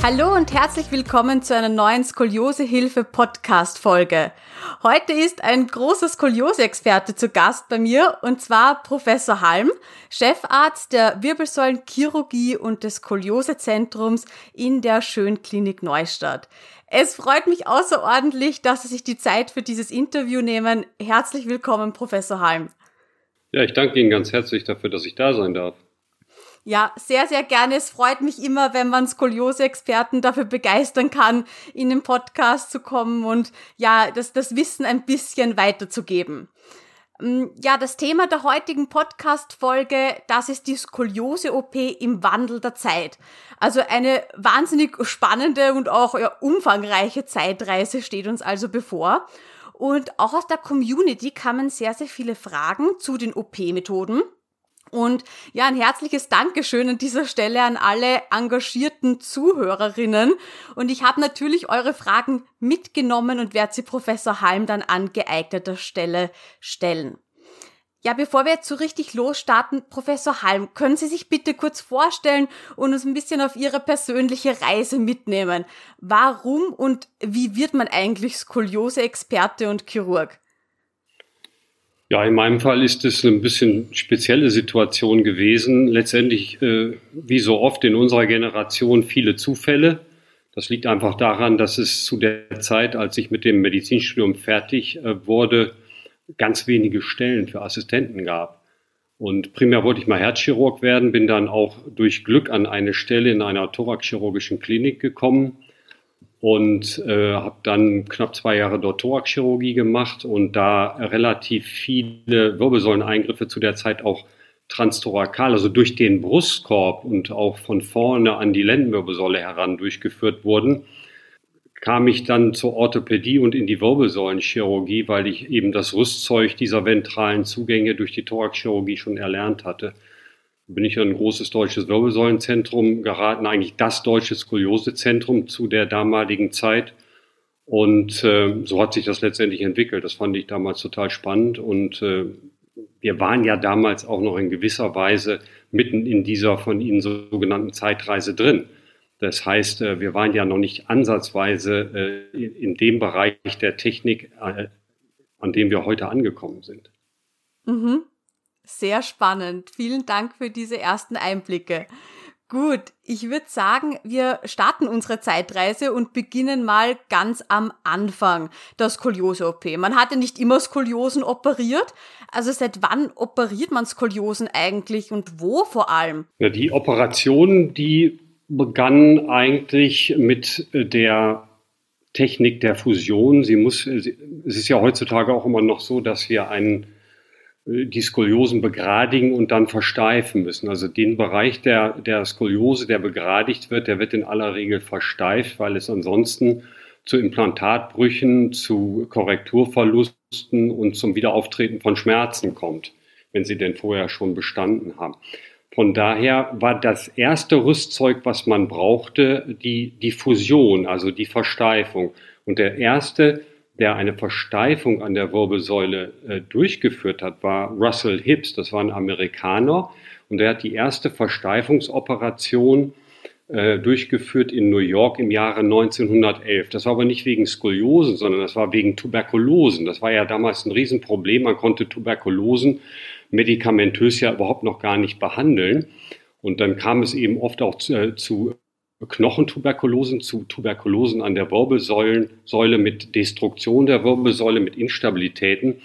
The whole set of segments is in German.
Hallo und herzlich willkommen zu einer neuen Skoliosehilfe-Podcast-Folge. Heute ist ein großer Skoliose-Experte zu Gast bei mir und zwar Professor Halm, Chefarzt der Wirbelsäulenchirurgie und des Skoliose-Zentrums in der Schönklinik Neustadt. Es freut mich außerordentlich, dass Sie sich die Zeit für dieses Interview nehmen. Herzlich willkommen, Professor Halm. Ja, ich danke Ihnen ganz herzlich dafür, dass ich da sein darf. Ja, sehr, sehr gerne. Es freut mich immer, wenn man Skoliose-Experten dafür begeistern kann, in den Podcast zu kommen und ja, das, das Wissen ein bisschen weiterzugeben. Mm, ja, das Thema der heutigen Podcast-Folge, das ist die Skoliose-OP im Wandel der Zeit. Also eine wahnsinnig spannende und auch ja, umfangreiche Zeitreise steht uns also bevor. Und auch aus der Community kamen sehr, sehr viele Fragen zu den OP-Methoden. Und ja, ein herzliches Dankeschön an dieser Stelle an alle engagierten Zuhörerinnen. Und ich habe natürlich eure Fragen mitgenommen und werde sie Professor Halm dann an geeigneter Stelle stellen. Ja, bevor wir jetzt so richtig losstarten, Professor Halm, können Sie sich bitte kurz vorstellen und uns ein bisschen auf Ihre persönliche Reise mitnehmen? Warum und wie wird man eigentlich Skoliose-Experte und Chirurg? Ja, in meinem Fall ist es eine bisschen spezielle Situation gewesen. Letztendlich, äh, wie so oft in unserer Generation, viele Zufälle. Das liegt einfach daran, dass es zu der Zeit, als ich mit dem Medizinstudium fertig äh, wurde, ganz wenige Stellen für Assistenten gab. Und primär wollte ich mal Herzchirurg werden, bin dann auch durch Glück an eine Stelle in einer thoraxchirurgischen Klinik gekommen und äh, habe dann knapp zwei Jahre dort Thoraxchirurgie gemacht und da relativ viele Wirbelsäuleneingriffe zu der Zeit auch transtorakal, also durch den Brustkorb und auch von vorne an die Lendenwirbelsäule heran durchgeführt wurden, kam ich dann zur Orthopädie und in die Wirbelsäulenchirurgie, weil ich eben das Rüstzeug dieser ventralen Zugänge durch die Thoraxchirurgie schon erlernt hatte bin ich an ein großes deutsches Wirbelsäulenzentrum geraten, eigentlich das deutsche Skoliosezentrum zu der damaligen Zeit. Und äh, so hat sich das letztendlich entwickelt. Das fand ich damals total spannend. Und äh, wir waren ja damals auch noch in gewisser Weise mitten in dieser von Ihnen sogenannten Zeitreise drin. Das heißt, äh, wir waren ja noch nicht ansatzweise äh, in dem Bereich der Technik, äh, an dem wir heute angekommen sind. Mhm. Sehr spannend. Vielen Dank für diese ersten Einblicke. Gut, ich würde sagen, wir starten unsere Zeitreise und beginnen mal ganz am Anfang der Skoliose-OP. Man hatte nicht immer Skoliosen operiert. Also seit wann operiert man Skoliosen eigentlich und wo vor allem? Ja, die Operation, die begann eigentlich mit der Technik der Fusion. Sie muss, es ist ja heutzutage auch immer noch so, dass wir einen die Skoliosen begradigen und dann versteifen müssen. Also den Bereich der, der Skoliose, der begradigt wird, der wird in aller Regel versteift, weil es ansonsten zu Implantatbrüchen, zu Korrekturverlusten und zum Wiederauftreten von Schmerzen kommt, wenn sie denn vorher schon bestanden haben. Von daher war das erste Rüstzeug, was man brauchte, die, die Fusion, also die Versteifung. Und der erste der eine Versteifung an der Wirbelsäule äh, durchgeführt hat, war Russell Hibbs. Das war ein Amerikaner und er hat die erste Versteifungsoperation äh, durchgeführt in New York im Jahre 1911. Das war aber nicht wegen Skoliosen, sondern das war wegen Tuberkulosen. Das war ja damals ein Riesenproblem. Man konnte Tuberkulosen medikamentös ja überhaupt noch gar nicht behandeln. Und dann kam es eben oft auch zu, äh, zu Knochentuberkulosen zu Tuberkulosen an der Wirbelsäule mit Destruktion der Wirbelsäule, mit Instabilitäten.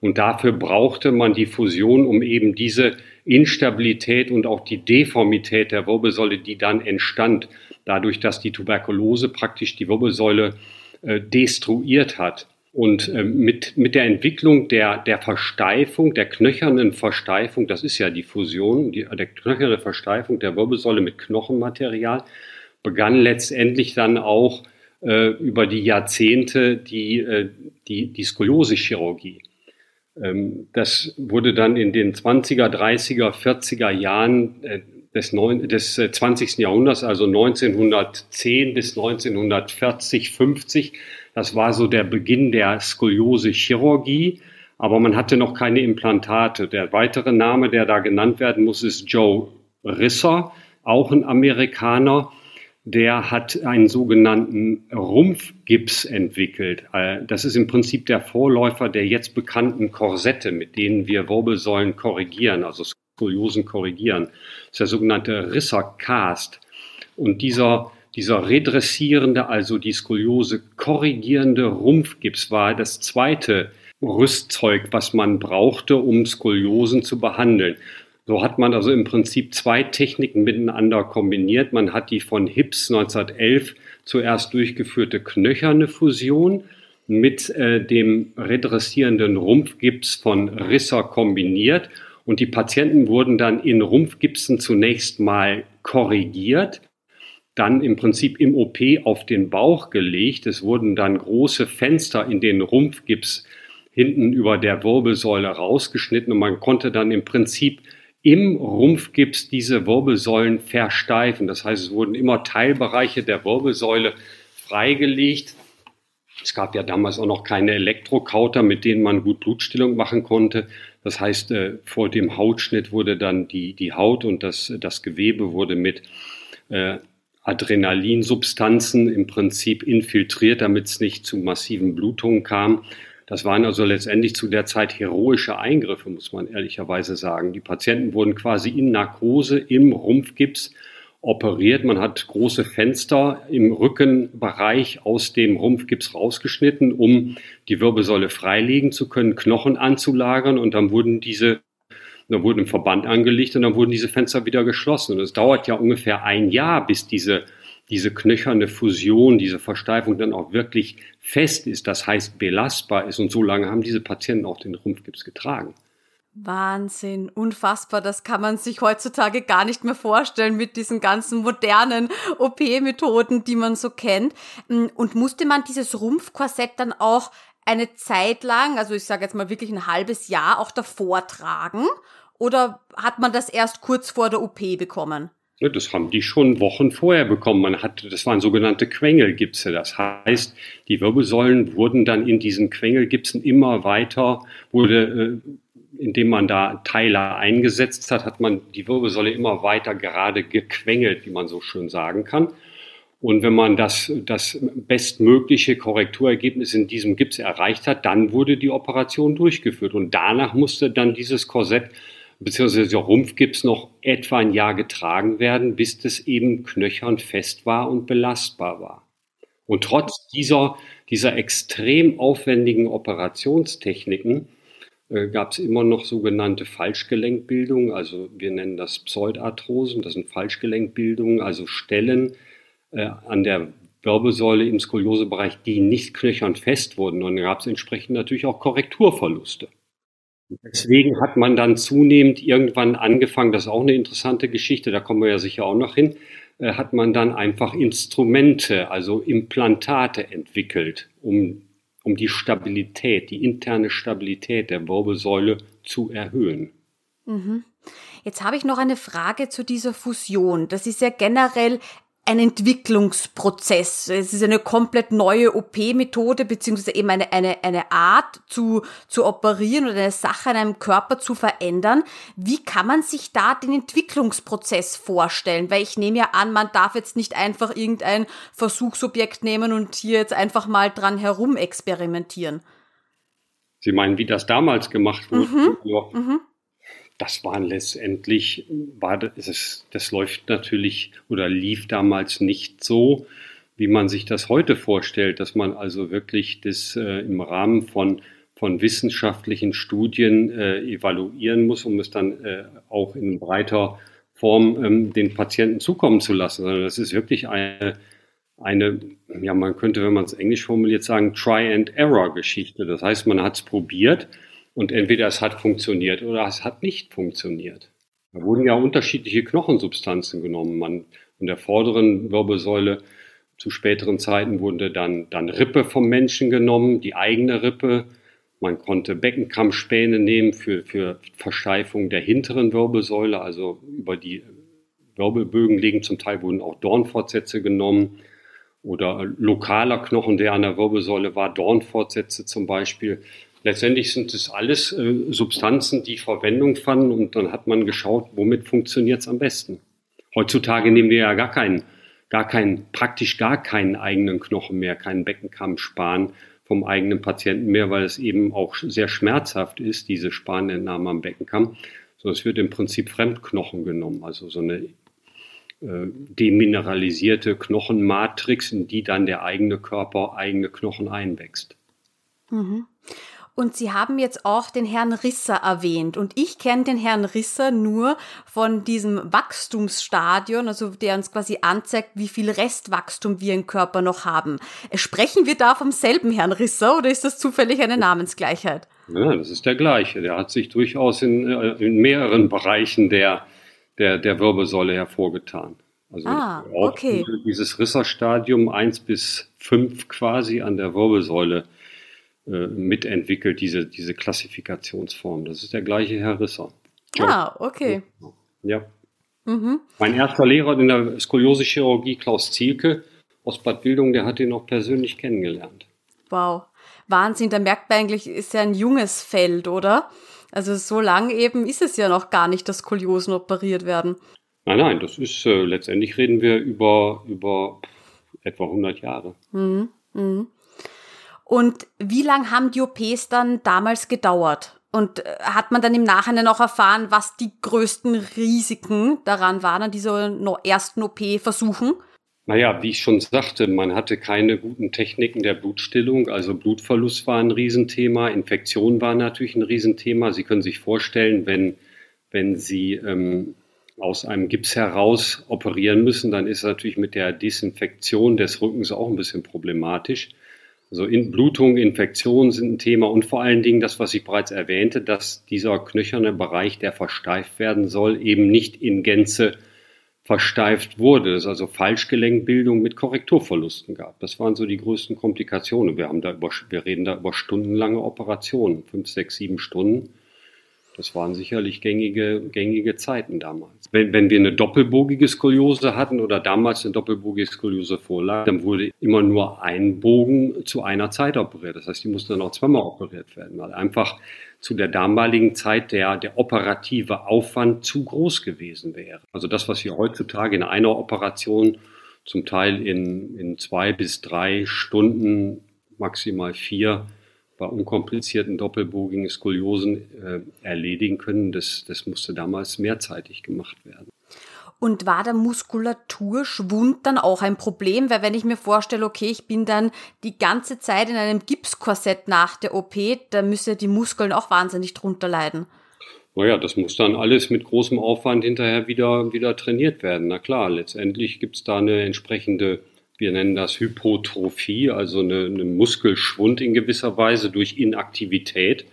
Und dafür brauchte man die Fusion, um eben diese Instabilität und auch die Deformität der Wirbelsäule, die dann entstand, dadurch, dass die Tuberkulose praktisch die Wirbelsäule äh, destruiert hat, und äh, mit, mit der Entwicklung der, der Versteifung, der knöchernen Versteifung, das ist ja die Fusion, die, der knöcherne Versteifung der Wirbelsäule mit Knochenmaterial, begann letztendlich dann auch äh, über die Jahrzehnte die, äh, die, die Skoliose-Chirurgie. Ähm, das wurde dann in den 20er, 30er, 40er Jahren äh, des, neun, des 20. Äh, Jahrhunderts, also 1910 bis 1940, 50. Das war so der Beginn der Skoliose-Chirurgie, aber man hatte noch keine Implantate. Der weitere Name, der da genannt werden muss, ist Joe Risser, auch ein Amerikaner. Der hat einen sogenannten Rumpfgips entwickelt. Äh, das ist im Prinzip der Vorläufer der jetzt bekannten Korsette, mit denen wir Wirbelsäulen korrigieren, also Skoliosen korrigieren. Das ist der sogenannte Risser-Cast. Und dieser, dieser redressierende, also die Skoliose korrigierende Rumpfgips war das zweite Rüstzeug, was man brauchte, um Skoliosen zu behandeln. So hat man also im Prinzip zwei Techniken miteinander kombiniert. Man hat die von Hips 1911 zuerst durchgeführte knöcherne Fusion mit äh, dem redressierenden Rumpfgips von Risser kombiniert und die Patienten wurden dann in Rumpfgipsen zunächst mal korrigiert, dann im Prinzip im OP auf den Bauch gelegt. Es wurden dann große Fenster in den Rumpfgips hinten über der Wirbelsäule rausgeschnitten und man konnte dann im Prinzip im Rumpfgips diese Wirbelsäulen versteifen. Das heißt, es wurden immer Teilbereiche der Wirbelsäule freigelegt. Es gab ja damals auch noch keine Elektrokauter, mit denen man gut Blutstillung machen konnte. Das heißt, äh, vor dem Hautschnitt wurde dann die, die Haut und das, das Gewebe wurde mit äh, Adrenalinsubstanzen im Prinzip infiltriert, damit es nicht zu massiven Blutungen kam. Das waren also letztendlich zu der Zeit heroische Eingriffe, muss man ehrlicherweise sagen. Die Patienten wurden quasi in Narkose im Rumpfgips operiert. Man hat große Fenster im Rückenbereich aus dem Rumpfgips rausgeschnitten, um die Wirbelsäule freilegen zu können, Knochen anzulagern und dann wurden diese dann wurden im Verband angelegt und dann wurden diese Fenster wieder geschlossen. Und es dauert ja ungefähr ein Jahr, bis diese diese knöcherne Fusion, diese Versteifung dann auch wirklich fest ist, das heißt belastbar ist. Und so lange haben diese Patienten auch den Rumpfgips getragen. Wahnsinn, unfassbar. Das kann man sich heutzutage gar nicht mehr vorstellen mit diesen ganzen modernen OP-Methoden, die man so kennt. Und musste man dieses Rumpfkorsett dann auch eine Zeit lang, also ich sage jetzt mal wirklich ein halbes Jahr, auch davor tragen? Oder hat man das erst kurz vor der OP bekommen? Ne, das haben die schon Wochen vorher bekommen. Man hatte, das waren sogenannte Quengelgipse. Das heißt, die Wirbelsäulen wurden dann in diesen Quengelgipsen immer weiter, wurde, äh, indem man da Teile eingesetzt hat, hat man die Wirbelsäule immer weiter gerade gequengelt, wie man so schön sagen kann. Und wenn man das, das bestmögliche Korrekturergebnis in diesem Gips erreicht hat, dann wurde die Operation durchgeführt. Und danach musste dann dieses Korsett beziehungsweise der Rumpfgips noch etwa ein Jahr getragen werden, bis das eben knöchern fest war und belastbar war. Und trotz dieser, dieser extrem aufwendigen Operationstechniken äh, gab es immer noch sogenannte Falschgelenkbildungen, also wir nennen das Pseudarthrosen, das sind Falschgelenkbildungen, also Stellen an der Wirbelsäule im Skoliosebereich, die nicht knöchern fest wurden. Und dann gab es entsprechend natürlich auch Korrekturverluste. Deswegen hat man dann zunehmend irgendwann angefangen, das ist auch eine interessante Geschichte, da kommen wir ja sicher auch noch hin, äh, hat man dann einfach Instrumente, also Implantate entwickelt, um, um die Stabilität, die interne Stabilität der Wirbelsäule zu erhöhen. Mhm. Jetzt habe ich noch eine Frage zu dieser Fusion. Das ist ja generell ein Entwicklungsprozess. Es ist eine komplett neue OP-Methode, beziehungsweise eben eine, eine, eine Art zu, zu operieren oder eine Sache an einem Körper zu verändern. Wie kann man sich da den Entwicklungsprozess vorstellen? Weil ich nehme ja an, man darf jetzt nicht einfach irgendein Versuchsobjekt nehmen und hier jetzt einfach mal dran herum experimentieren. Sie meinen, wie das damals gemacht wurde? Mhm. Ja. Mhm das waren letztendlich, war das, das läuft natürlich oder lief damals nicht so, wie man sich das heute vorstellt, dass man also wirklich das äh, im Rahmen von, von wissenschaftlichen Studien äh, evaluieren muss, um es dann äh, auch in breiter Form ähm, den Patienten zukommen zu lassen, sondern das ist wirklich eine, eine, ja, man könnte, wenn man es englisch formuliert, sagen, Try-and-Error-Geschichte. Das heißt, man hat es probiert, und entweder es hat funktioniert oder es hat nicht funktioniert. Da wurden ja unterschiedliche Knochensubstanzen genommen. Man, in der vorderen Wirbelsäule zu späteren Zeiten wurde dann, dann Rippe vom Menschen genommen, die eigene Rippe. Man konnte Beckenkammspäne nehmen für, für Versteifung der hinteren Wirbelsäule, also über die Wirbelbögen liegen. Zum Teil wurden auch Dornfortsätze genommen oder lokaler Knochen, der an der Wirbelsäule war, Dornfortsätze zum Beispiel. Letztendlich sind es alles äh, Substanzen, die Verwendung fanden und dann hat man geschaut, womit funktioniert es am besten. Heutzutage nehmen wir ja gar keinen, gar keinen, praktisch gar keinen eigenen Knochen mehr, keinen Beckenkamm sparen vom eigenen Patienten mehr, weil es eben auch sehr schmerzhaft ist, diese Spanentnahme am Beckenkamm. So, es wird im Prinzip Fremdknochen genommen, also so eine äh, demineralisierte Knochenmatrix, in die dann der eigene Körper eigene Knochen einwächst. Mhm. Und Sie haben jetzt auch den Herrn Risser erwähnt. Und ich kenne den Herrn Risser nur von diesem Wachstumsstadion, also der uns quasi anzeigt, wie viel Restwachstum wir im Körper noch haben. Sprechen wir da vom selben Herrn Risser oder ist das zufällig eine Namensgleichheit? Ja, das ist der gleiche. Der hat sich durchaus in, äh, in mehreren Bereichen der, der, der Wirbelsäule hervorgetan. Also ah, okay. dieses Risserstadium 1 bis 5 quasi an der Wirbelsäule äh, mitentwickelt, diese, diese Klassifikationsform. Das ist der gleiche Herr Risser. Ah, okay. Ja. Mhm. Mein erster Lehrer in der Skoliose-Chirurgie, Klaus Zielke aus Bad Wildung, der hat ihn noch persönlich kennengelernt. Wow. Wahnsinn, da merkt man eigentlich, ist ja ein junges Feld, oder? Also so lang eben ist es ja noch gar nicht, dass Skoliosen operiert werden. Nein, nein, das ist, äh, letztendlich reden wir über, über etwa 100 Jahre. Mhm. Mhm. Und wie lang haben die OPs dann damals gedauert? Und äh, hat man dann im Nachhinein auch erfahren, was die größten Risiken daran waren, an dieser ersten OP-Versuchen? Naja, wie ich schon sagte, man hatte keine guten Techniken der Blutstillung. Also Blutverlust war ein Riesenthema, Infektion war natürlich ein Riesenthema. Sie können sich vorstellen, wenn, wenn Sie ähm, aus einem Gips heraus operieren müssen, dann ist natürlich mit der Desinfektion des Rückens auch ein bisschen problematisch. Also in Blutung, Infektionen sind ein Thema und vor allen Dingen das, was ich bereits erwähnte, dass dieser knöcherne Bereich, der versteift werden soll, eben nicht in Gänze versteift wurde. Es also Falschgelenkbildung mit Korrekturverlusten gab. Das waren so die größten Komplikationen. Wir haben da über, wir reden da über stundenlange Operationen, fünf, sechs, sieben Stunden. Das waren sicherlich gängige, gängige Zeiten damals. Wenn, wenn wir eine doppelbogige Skoliose hatten oder damals eine doppelbogige Skoliose vorlag, dann wurde immer nur ein Bogen zu einer Zeit operiert. Das heißt, die mussten dann auch zweimal operiert werden, weil einfach zu der damaligen Zeit der, der operative Aufwand zu groß gewesen wäre. Also das, was wir heutzutage in einer Operation zum Teil in, in zwei bis drei Stunden, maximal vier, bei unkomplizierten doppelbogigen Skoliosen äh, erledigen können. Das, das musste damals mehrzeitig gemacht werden. Und war der Muskulaturschwund dann auch ein Problem? Weil wenn ich mir vorstelle, okay, ich bin dann die ganze Zeit in einem Gipskorsett nach der OP, da müssen die Muskeln auch wahnsinnig drunter leiden. Naja, das muss dann alles mit großem Aufwand hinterher wieder, wieder trainiert werden. Na klar, letztendlich gibt es da eine entsprechende wir nennen das Hypotrophie, also eine, eine Muskelschwund in gewisser Weise durch Inaktivität.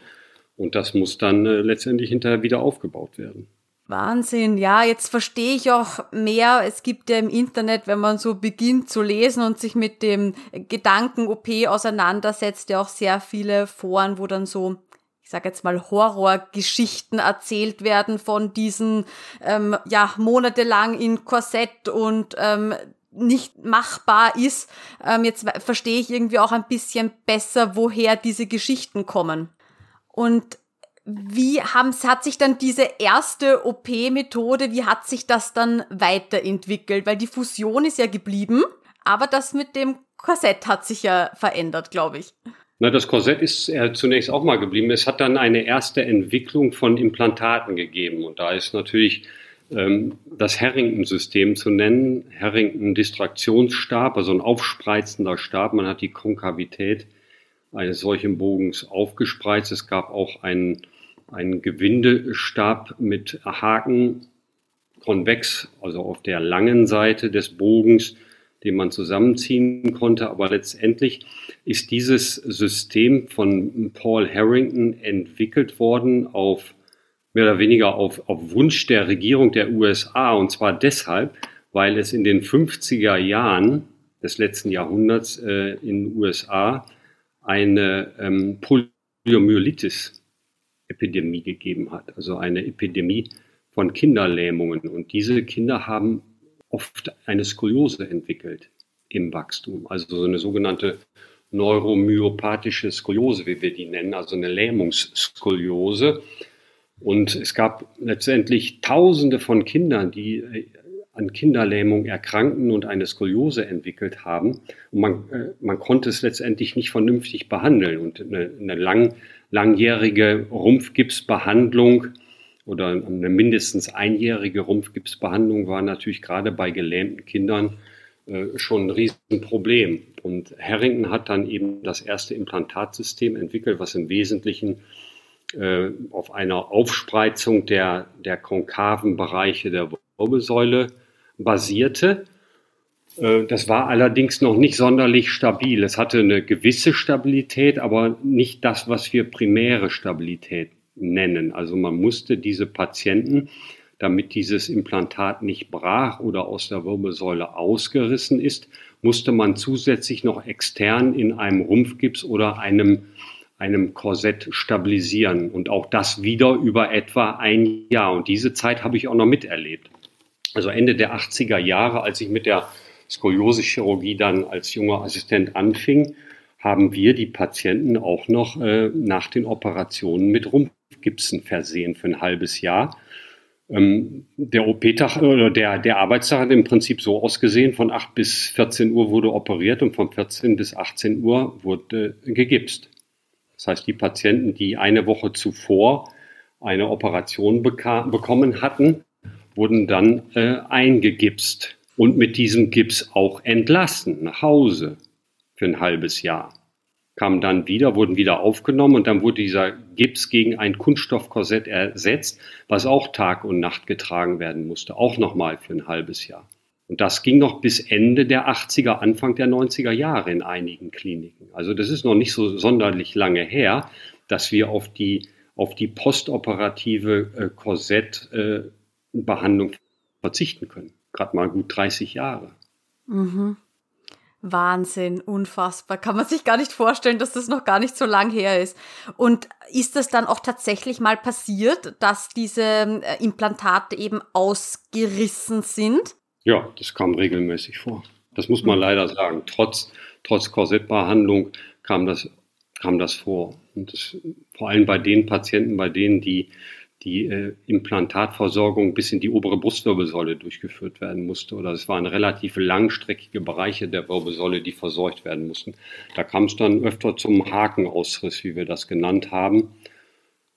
Und das muss dann äh, letztendlich hinterher wieder aufgebaut werden. Wahnsinn, ja, jetzt verstehe ich auch mehr. Es gibt ja im Internet, wenn man so beginnt zu lesen und sich mit dem Gedanken OP auseinandersetzt, ja auch sehr viele Foren, wo dann so ich sage jetzt mal Horrorgeschichten erzählt werden von diesen ähm, ja monatelang in Korsett und ähm, nicht machbar ist. Ähm, jetzt verstehe ich irgendwie auch ein bisschen besser, woher diese Geschichten kommen. Und wie haben, hat sich dann diese erste OP-Methode, wie hat sich das dann weiterentwickelt? Weil die Fusion ist ja geblieben, aber das mit dem Korsett hat sich ja verändert, glaube ich. Na, das Korsett ist äh, zunächst auch mal geblieben. Es hat dann eine erste Entwicklung von Implantaten gegeben. Und da ist natürlich das Harrington-System zu nennen. Harrington-Distraktionsstab, also ein aufspreizender Stab. Man hat die Konkavität eines solchen Bogens aufgespreizt. Es gab auch einen, einen Gewindestab mit Haken konvex, also auf der langen Seite des Bogens, den man zusammenziehen konnte. Aber letztendlich ist dieses System von Paul Harrington entwickelt worden auf mehr oder weniger auf, auf Wunsch der Regierung der USA. Und zwar deshalb, weil es in den 50er Jahren des letzten Jahrhunderts äh, in den USA eine ähm, Poliomyelitis-Epidemie gegeben hat. Also eine Epidemie von Kinderlähmungen. Und diese Kinder haben oft eine Skoliose entwickelt im Wachstum, also so eine sogenannte neuromyopathische Skoliose, wie wir die nennen, also eine Lähmungsskoliose. Und es gab letztendlich Tausende von Kindern, die äh, an Kinderlähmung erkrankten und eine Skoliose entwickelt haben. Und man, äh, man konnte es letztendlich nicht vernünftig behandeln. Und eine, eine lang, langjährige Rumpfgipsbehandlung oder eine mindestens einjährige Rumpfgipsbehandlung war natürlich gerade bei gelähmten Kindern äh, schon ein Riesenproblem. Und Harrington hat dann eben das erste Implantatsystem entwickelt, was im Wesentlichen äh, auf einer Aufspreizung der, der konkaven Bereiche der Wirbelsäule basierte. Äh, das war allerdings noch nicht sonderlich stabil. Es hatte eine gewisse Stabilität, aber nicht das, was wir primäre Stabilität nennen. Also man musste diese Patienten, damit dieses Implantat nicht brach oder aus der Wirbelsäule ausgerissen ist, musste man zusätzlich noch extern in einem Rumpfgips oder einem, einem Korsett stabilisieren. Und auch das wieder über etwa ein Jahr. Und diese Zeit habe ich auch noch miterlebt. Also Ende der 80er Jahre, als ich mit der Skoliose-Chirurgie dann als junger Assistent anfing, haben wir die Patienten auch noch äh, nach den Operationen mit Rumpfgipsen versehen für ein halbes Jahr. Ähm, der OP-Tag oder der, der Arbeitstag hat im Prinzip so ausgesehen, von 8 bis 14 Uhr wurde operiert und von 14 bis 18 Uhr wurde gegipst. Das heißt, die Patienten, die eine Woche zuvor eine Operation bekam, bekommen hatten, wurden dann äh, eingegipst und mit diesem Gips auch entlassen nach Hause für ein halbes Jahr. Kamen dann wieder, wurden wieder aufgenommen und dann wurde dieser Gips gegen ein Kunststoffkorsett ersetzt, was auch Tag und Nacht getragen werden musste, auch nochmal für ein halbes Jahr. Und das ging noch bis Ende der 80er, Anfang der 90er Jahre in einigen Kliniken. Also das ist noch nicht so sonderlich lange her, dass wir auf die, auf die postoperative äh, Korsett äh, verzichten können. Gerade mal gut 30 Jahre. Mhm. Wahnsinn, unfassbar. Kann man sich gar nicht vorstellen, dass das noch gar nicht so lang her ist. Und ist das dann auch tatsächlich mal passiert, dass diese äh, Implantate eben ausgerissen sind? Ja, das kam regelmäßig vor. Das muss man mhm. leider sagen. Trotz, trotz Korsettbehandlung kam das, kam das vor. Und das, vor allem bei den Patienten, bei denen die die äh, Implantatversorgung bis in die obere Brustwirbelsäule durchgeführt werden musste. Oder es waren relativ langstreckige Bereiche der Wirbelsäule, die versorgt werden mussten. Da kam es dann öfter zum Hakenausriss, wie wir das genannt haben.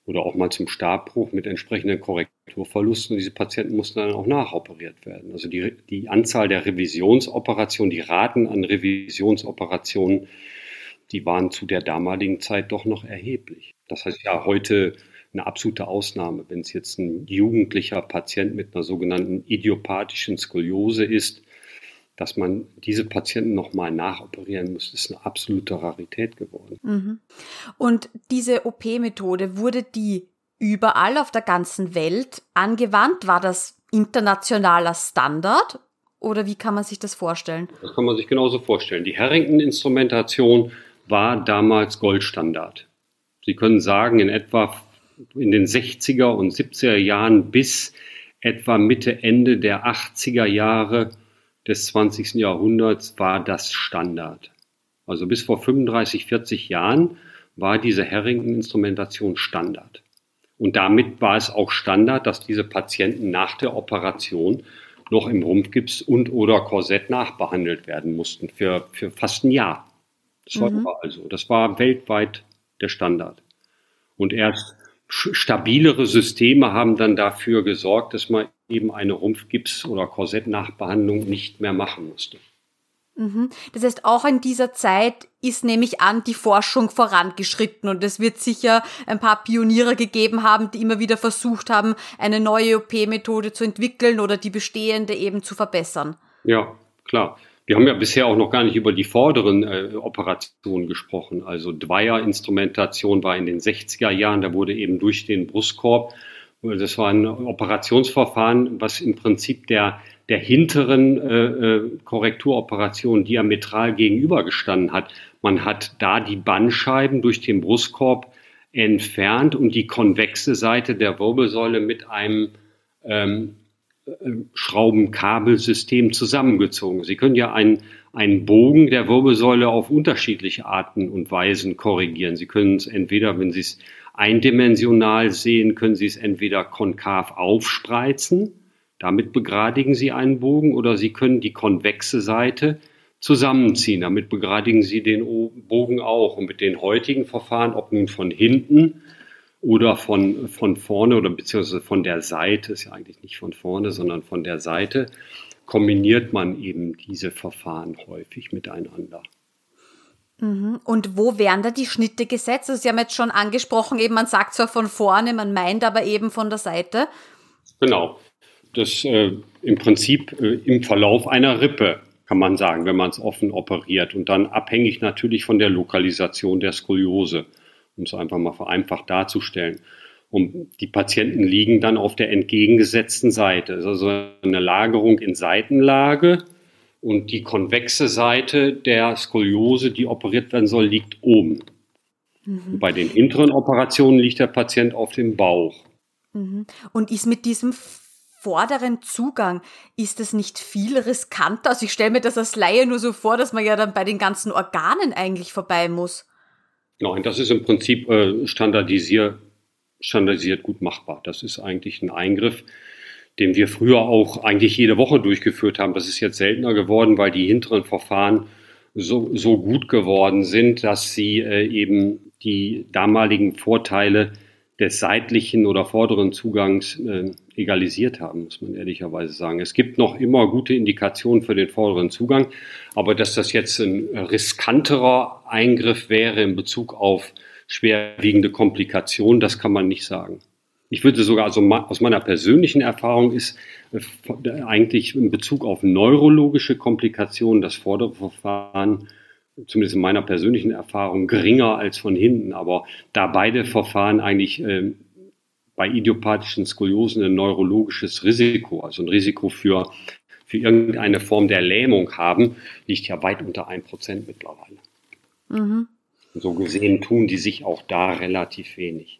Oder auch mal zum Stabbruch mit entsprechenden Korrekturverlusten. Diese Patienten mussten dann auch nachoperiert werden. Also die, die Anzahl der Revisionsoperationen, die Raten an Revisionsoperationen, die waren zu der damaligen Zeit doch noch erheblich. Das heißt ja, heute eine absolute Ausnahme. Wenn es jetzt ein jugendlicher Patient mit einer sogenannten idiopathischen Skoliose ist, dass man diese Patienten nochmal nachoperieren muss, ist eine absolute Rarität geworden. Mhm. Und diese OP-Methode, wurde die überall auf der ganzen Welt angewandt? War das internationaler Standard oder wie kann man sich das vorstellen? Das kann man sich genauso vorstellen. Die Harrington-Instrumentation war damals Goldstandard. Sie können sagen, in etwa in den 60er und 70er Jahren bis etwa Mitte, Ende der 80er Jahre des 20. Jahrhunderts war das Standard. Also bis vor 35, 40 Jahren war diese Harrington-Instrumentation Standard. Und damit war es auch Standard, dass diese Patienten nach der Operation noch im Rumpfgips und oder Korsett nachbehandelt werden mussten für, für fast ein Jahr. Das war mhm. also, das war weltweit der Standard. Und erst stabilere Systeme haben dann dafür gesorgt, dass man eben eine Rumpfgips- oder Korsettnachbehandlung nicht mehr machen musste. Mhm. Das heißt, auch in dieser Zeit ist nämlich an die Forschung vorangeschritten und es wird sicher ein paar Pioniere gegeben haben, die immer wieder versucht haben, eine neue OP-Methode zu entwickeln oder die bestehende eben zu verbessern. Ja, klar. Wir haben ja bisher auch noch gar nicht über die vorderen äh, Operationen gesprochen. Also Dwyer-Instrumentation war in den 60er Jahren, da wurde eben durch den Brustkorb, das war ein Operationsverfahren, was im Prinzip der, der hinteren äh, äh, Korrekturoperation diametral gegenübergestanden hat. Man hat da die Bandscheiben durch den Brustkorb entfernt und die konvexe Seite der Wirbelsäule mit einem ähm, Schraubenkabelsystem zusammengezogen. Sie können ja einen, einen Bogen der Wirbelsäule auf unterschiedliche Arten und Weisen korrigieren. Sie können es entweder, wenn Sie es eindimensional sehen, können Sie es entweder konkav aufspreizen, damit begradigen Sie einen Bogen, oder Sie können die konvexe Seite zusammenziehen, damit begradigen Sie den Bogen auch. Und mit den heutigen Verfahren, ob nun von hinten oder von, von vorne oder beziehungsweise von der Seite, ist ja eigentlich nicht von vorne, sondern von der Seite, kombiniert man eben diese Verfahren häufig miteinander. Mhm. Und wo werden da die Schnitte gesetzt? Also Sie haben jetzt schon angesprochen, eben man sagt zwar von vorne, man meint aber eben von der Seite. Genau. Das äh, im Prinzip äh, im Verlauf einer Rippe, kann man sagen, wenn man es offen operiert. Und dann abhängig natürlich von der Lokalisation der Skoliose um es einfach mal vereinfacht darzustellen. Und die Patienten liegen dann auf der entgegengesetzten Seite. Das ist also eine Lagerung in Seitenlage und die konvexe Seite der Skoliose, die operiert werden soll, liegt oben. Mhm. Bei den hinteren Operationen liegt der Patient auf dem Bauch. Mhm. Und ist mit diesem vorderen Zugang, ist es nicht viel riskanter? Also ich stelle mir das als Laie nur so vor, dass man ja dann bei den ganzen Organen eigentlich vorbei muss. Nein, das ist im Prinzip äh, standardisiert, standardisiert gut machbar. Das ist eigentlich ein Eingriff, den wir früher auch eigentlich jede Woche durchgeführt haben. Das ist jetzt seltener geworden, weil die hinteren Verfahren so, so gut geworden sind, dass sie äh, eben die damaligen Vorteile des seitlichen oder vorderen Zugangs äh, egalisiert haben, muss man ehrlicherweise sagen. Es gibt noch immer gute Indikationen für den vorderen Zugang, aber dass das jetzt ein riskanterer Eingriff wäre in Bezug auf schwerwiegende Komplikationen, das kann man nicht sagen. Ich würde sogar, also aus meiner persönlichen Erfahrung ist äh, eigentlich in Bezug auf neurologische Komplikationen das vordere Verfahren zumindest in meiner persönlichen Erfahrung, geringer als von hinten. Aber da beide Verfahren eigentlich äh, bei idiopathischen Skoliosen ein neurologisches Risiko, also ein Risiko für, für irgendeine Form der Lähmung haben, liegt ja weit unter 1% mittlerweile. Mhm. So gesehen tun die sich auch da relativ wenig.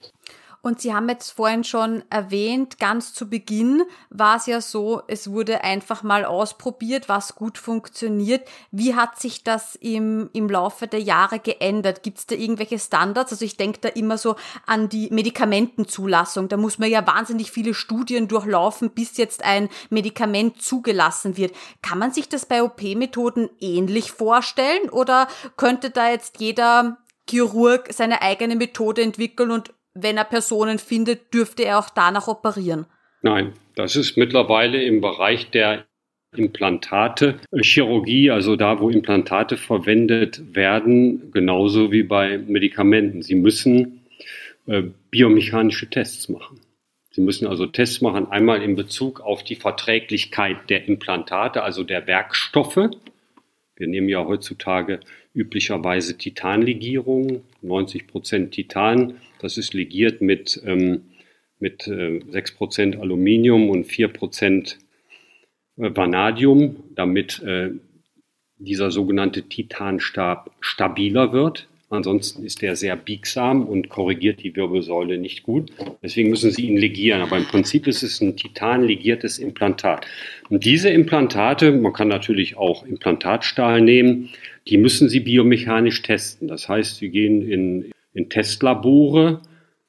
Und Sie haben jetzt vorhin schon erwähnt, ganz zu Beginn war es ja so, es wurde einfach mal ausprobiert, was gut funktioniert. Wie hat sich das im, im Laufe der Jahre geändert? Gibt es da irgendwelche Standards? Also ich denke da immer so an die Medikamentenzulassung. Da muss man ja wahnsinnig viele Studien durchlaufen, bis jetzt ein Medikament zugelassen wird. Kann man sich das bei OP-Methoden ähnlich vorstellen oder könnte da jetzt jeder Chirurg seine eigene Methode entwickeln und wenn er Personen findet, dürfte er auch danach operieren? Nein, das ist mittlerweile im Bereich der Implantate, äh, Chirurgie, also da, wo Implantate verwendet werden, genauso wie bei Medikamenten. Sie müssen äh, biomechanische Tests machen. Sie müssen also Tests machen, einmal in Bezug auf die Verträglichkeit der Implantate, also der Werkstoffe. Wir nehmen ja heutzutage üblicherweise Titanlegierungen, 90 Prozent Titan. Das ist legiert mit, ähm, mit äh, 6 Prozent Aluminium und 4 Prozent äh, Vanadium, damit äh, dieser sogenannte Titanstab stabiler wird. Ansonsten ist der sehr biegsam und korrigiert die Wirbelsäule nicht gut. Deswegen müssen Sie ihn legieren. Aber im Prinzip ist es ein titanlegiertes Implantat. Und diese Implantate, man kann natürlich auch Implantatstahl nehmen, die müssen Sie biomechanisch testen. Das heißt, Sie gehen in, in Testlabore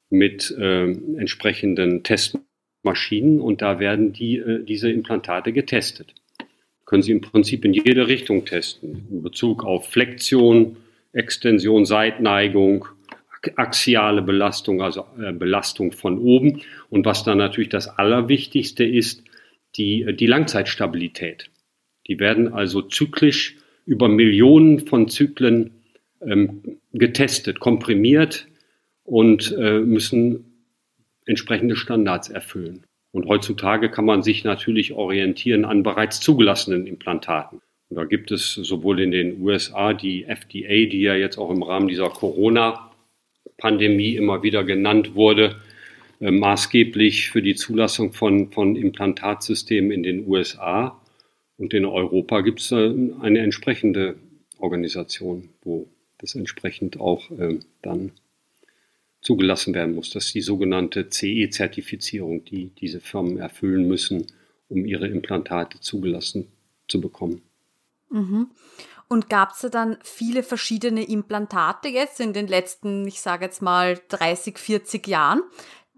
mit äh, entsprechenden Testmaschinen und da werden die, äh, diese Implantate getestet. Können Sie im Prinzip in jede Richtung testen. In Bezug auf Flexion, Extension, Seitneigung, axiale Belastung, also äh, Belastung von oben. Und was dann natürlich das Allerwichtigste ist, die, die Langzeitstabilität. Die werden also zyklisch über Millionen von Zyklen ähm, getestet, komprimiert und äh, müssen entsprechende Standards erfüllen. Und heutzutage kann man sich natürlich orientieren an bereits zugelassenen Implantaten. Und da gibt es sowohl in den USA die FDA, die ja jetzt auch im Rahmen dieser Corona-Pandemie immer wieder genannt wurde, äh, maßgeblich für die Zulassung von, von Implantatsystemen in den USA. Und in Europa gibt es eine entsprechende Organisation, wo das entsprechend auch äh, dann zugelassen werden muss. Das ist die sogenannte CE-Zertifizierung, die diese Firmen erfüllen müssen, um ihre Implantate zugelassen zu bekommen. Mhm. Und gab es da dann viele verschiedene Implantate jetzt in den letzten, ich sage jetzt mal 30, 40 Jahren,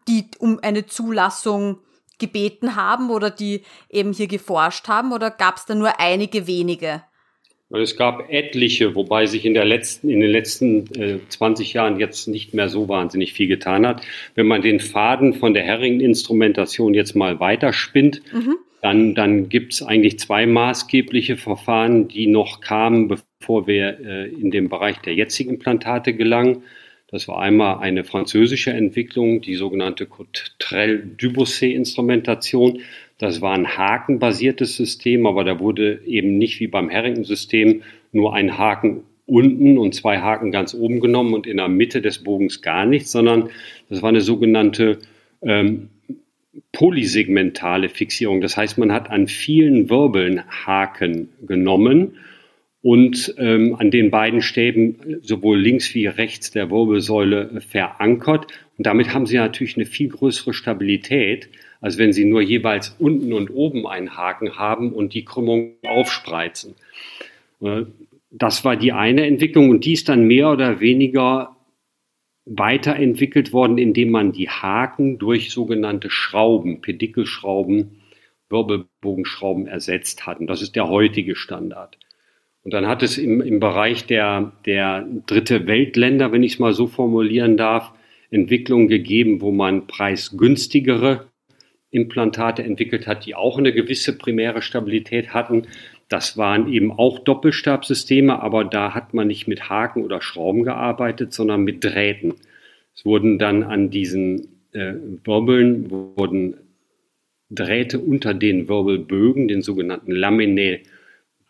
die um eine Zulassung gebeten haben oder die eben hier geforscht haben oder gab es da nur einige wenige? Es gab etliche, wobei sich in, der letzten, in den letzten äh, 20 Jahren jetzt nicht mehr so wahnsinnig viel getan hat. Wenn man den Faden von der Herring-Instrumentation jetzt mal weiterspinnt, mhm. dann, dann gibt es eigentlich zwei maßgebliche Verfahren, die noch kamen, bevor wir äh, in den Bereich der jetzigen Implantate gelangen. Das war einmal eine französische Entwicklung, die sogenannte Cottrell-Dubosset-Instrumentation. Das war ein hakenbasiertes System, aber da wurde eben nicht wie beim Harrington-System nur ein Haken unten und zwei Haken ganz oben genommen und in der Mitte des Bogens gar nichts, sondern das war eine sogenannte ähm, polysegmentale Fixierung. Das heißt, man hat an vielen Wirbeln Haken genommen und ähm, an den beiden Stäben sowohl links wie rechts der Wirbelsäule verankert. Und damit haben sie natürlich eine viel größere Stabilität, als wenn Sie nur jeweils unten und oben einen Haken haben und die Krümmung aufspreizen. Äh, das war die eine Entwicklung und die ist dann mehr oder weniger weiterentwickelt worden, indem man die Haken durch sogenannte Schrauben, Pedikelschrauben, Wirbelbogenschrauben ersetzt hat. Und das ist der heutige Standard. Und dann hat es im, im Bereich der, der dritte Weltländer, wenn ich es mal so formulieren darf, Entwicklungen gegeben, wo man preisgünstigere Implantate entwickelt hat, die auch eine gewisse primäre Stabilität hatten. Das waren eben auch Doppelstabsysteme, aber da hat man nicht mit Haken oder Schrauben gearbeitet, sondern mit Drähten. Es wurden dann an diesen äh, Wirbeln wurden Drähte unter den Wirbelbögen, den sogenannten Laminae,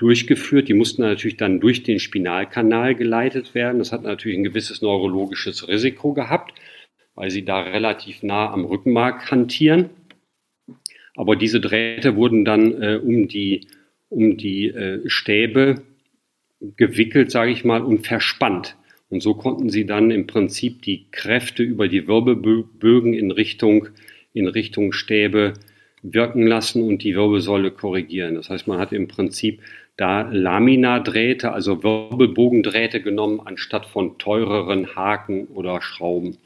durchgeführt. Die mussten natürlich dann durch den Spinalkanal geleitet werden. Das hat natürlich ein gewisses neurologisches Risiko gehabt, weil sie da relativ nah am Rückenmark hantieren. Aber diese Drähte wurden dann äh, um die, um die äh, Stäbe gewickelt, sage ich mal, und verspannt. Und so konnten sie dann im Prinzip die Kräfte über die Wirbelbögen in Richtung, in Richtung Stäbe wirken lassen und die Wirbelsäule korrigieren. Das heißt, man hat im Prinzip da Laminadrähte, also Wirbelbogendrähte genommen, anstatt von teureren Haken oder Schrauben.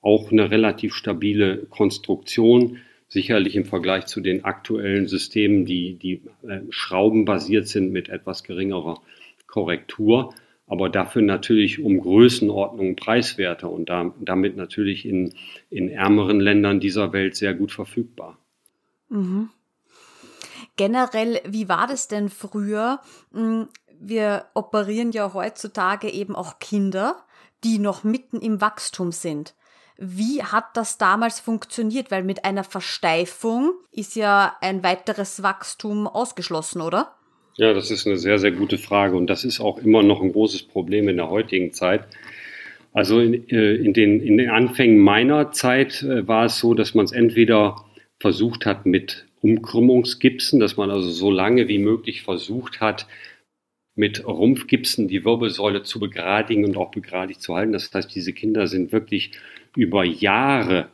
Auch eine relativ stabile Konstruktion sicherlich im Vergleich zu den aktuellen Systemen, die, die äh, schraubenbasiert sind mit etwas geringerer Korrektur, aber dafür natürlich um Größenordnungen preiswerter und da, damit natürlich in, in ärmeren Ländern dieser Welt sehr gut verfügbar. Mhm. Generell, wie war das denn früher? Hm, wir operieren ja heutzutage eben auch Kinder, die noch mitten im Wachstum sind. Wie hat das damals funktioniert? Weil mit einer Versteifung ist ja ein weiteres Wachstum ausgeschlossen, oder? Ja, das ist eine sehr, sehr gute Frage und das ist auch immer noch ein großes Problem in der heutigen Zeit. Also in, äh, in, den, in den Anfängen meiner Zeit äh, war es so, dass man es entweder versucht hat mit Umkrümmungsgipsen, dass man also so lange wie möglich versucht hat, mit Rumpfgipsen die Wirbelsäule zu begradigen und auch begradigt zu halten. Das heißt, diese Kinder sind wirklich über Jahre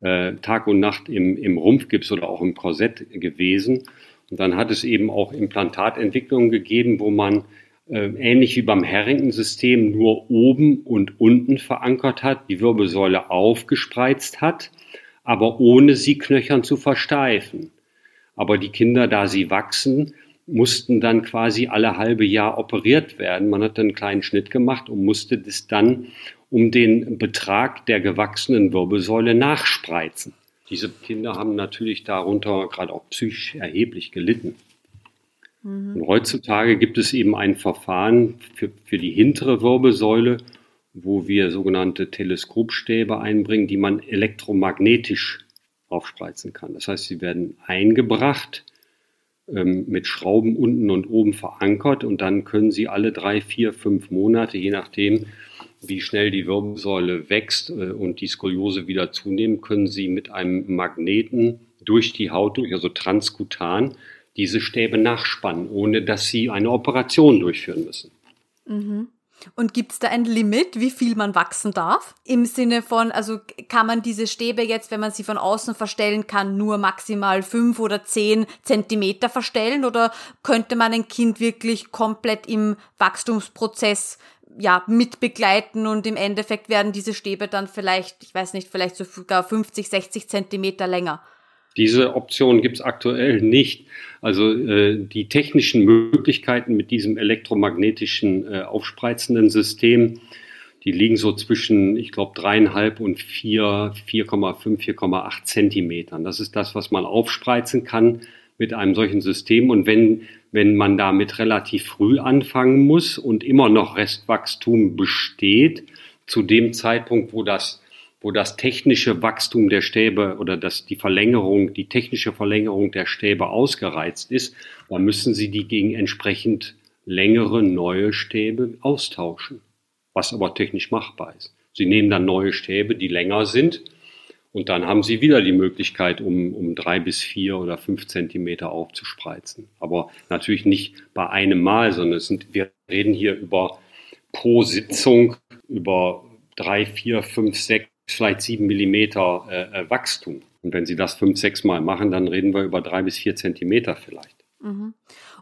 äh, Tag und Nacht im, im Rumpfgips oder auch im Korsett gewesen. Und dann hat es eben auch Implantatentwicklungen gegeben, wo man äh, ähnlich wie beim Harrington-System nur oben und unten verankert hat, die Wirbelsäule aufgespreizt hat, aber ohne sie knöchern zu versteifen. Aber die Kinder, da sie wachsen, mussten dann quasi alle halbe Jahr operiert werden. Man hat einen kleinen Schnitt gemacht und musste das dann um den Betrag der gewachsenen Wirbelsäule nachspreizen. Diese Kinder haben natürlich darunter gerade auch psychisch erheblich gelitten. Mhm. Und heutzutage gibt es eben ein Verfahren für, für die hintere Wirbelsäule, wo wir sogenannte Teleskopstäbe einbringen, die man elektromagnetisch aufspreizen kann. Das heißt, sie werden eingebracht, ähm, mit Schrauben unten und oben verankert und dann können sie alle drei, vier, fünf Monate, je nachdem, wie schnell die Wirbelsäule wächst äh, und die Skoliose wieder zunehmen, können Sie mit einem Magneten durch die Haut, also transkutan, diese Stäbe nachspannen, ohne dass Sie eine Operation durchführen müssen. Mhm. Und gibt es da ein Limit, wie viel man wachsen darf? Im Sinne von, also kann man diese Stäbe jetzt, wenn man sie von außen verstellen kann, nur maximal fünf oder zehn Zentimeter verstellen? Oder könnte man ein Kind wirklich komplett im Wachstumsprozess ja, mitbegleiten und im Endeffekt werden diese Stäbe dann vielleicht, ich weiß nicht, vielleicht sogar 50, 60 Zentimeter länger? Diese Option gibt es aktuell nicht. Also äh, die technischen Möglichkeiten mit diesem elektromagnetischen äh, aufspreizenden System, die liegen so zwischen, ich glaube, dreieinhalb und vier, 4,5, 4,8 Zentimetern. Das ist das, was man aufspreizen kann mit einem solchen System. Und wenn, wenn man damit relativ früh anfangen muss und immer noch Restwachstum besteht, zu dem Zeitpunkt, wo das wo das technische Wachstum der Stäbe oder das, die Verlängerung, die technische Verlängerung der Stäbe ausgereizt ist, dann müssen Sie die gegen entsprechend längere neue Stäbe austauschen, was aber technisch machbar ist. Sie nehmen dann neue Stäbe, die länger sind, und dann haben Sie wieder die Möglichkeit, um, um drei bis vier oder fünf Zentimeter aufzuspreizen. Aber natürlich nicht bei einem Mal, sondern es sind, wir reden hier über pro Sitzung über drei, vier, fünf, sechs vielleicht sieben Millimeter äh, äh, Wachstum. Und wenn Sie das fünf, sechs Mal machen, dann reden wir über drei bis vier Zentimeter vielleicht. Mhm.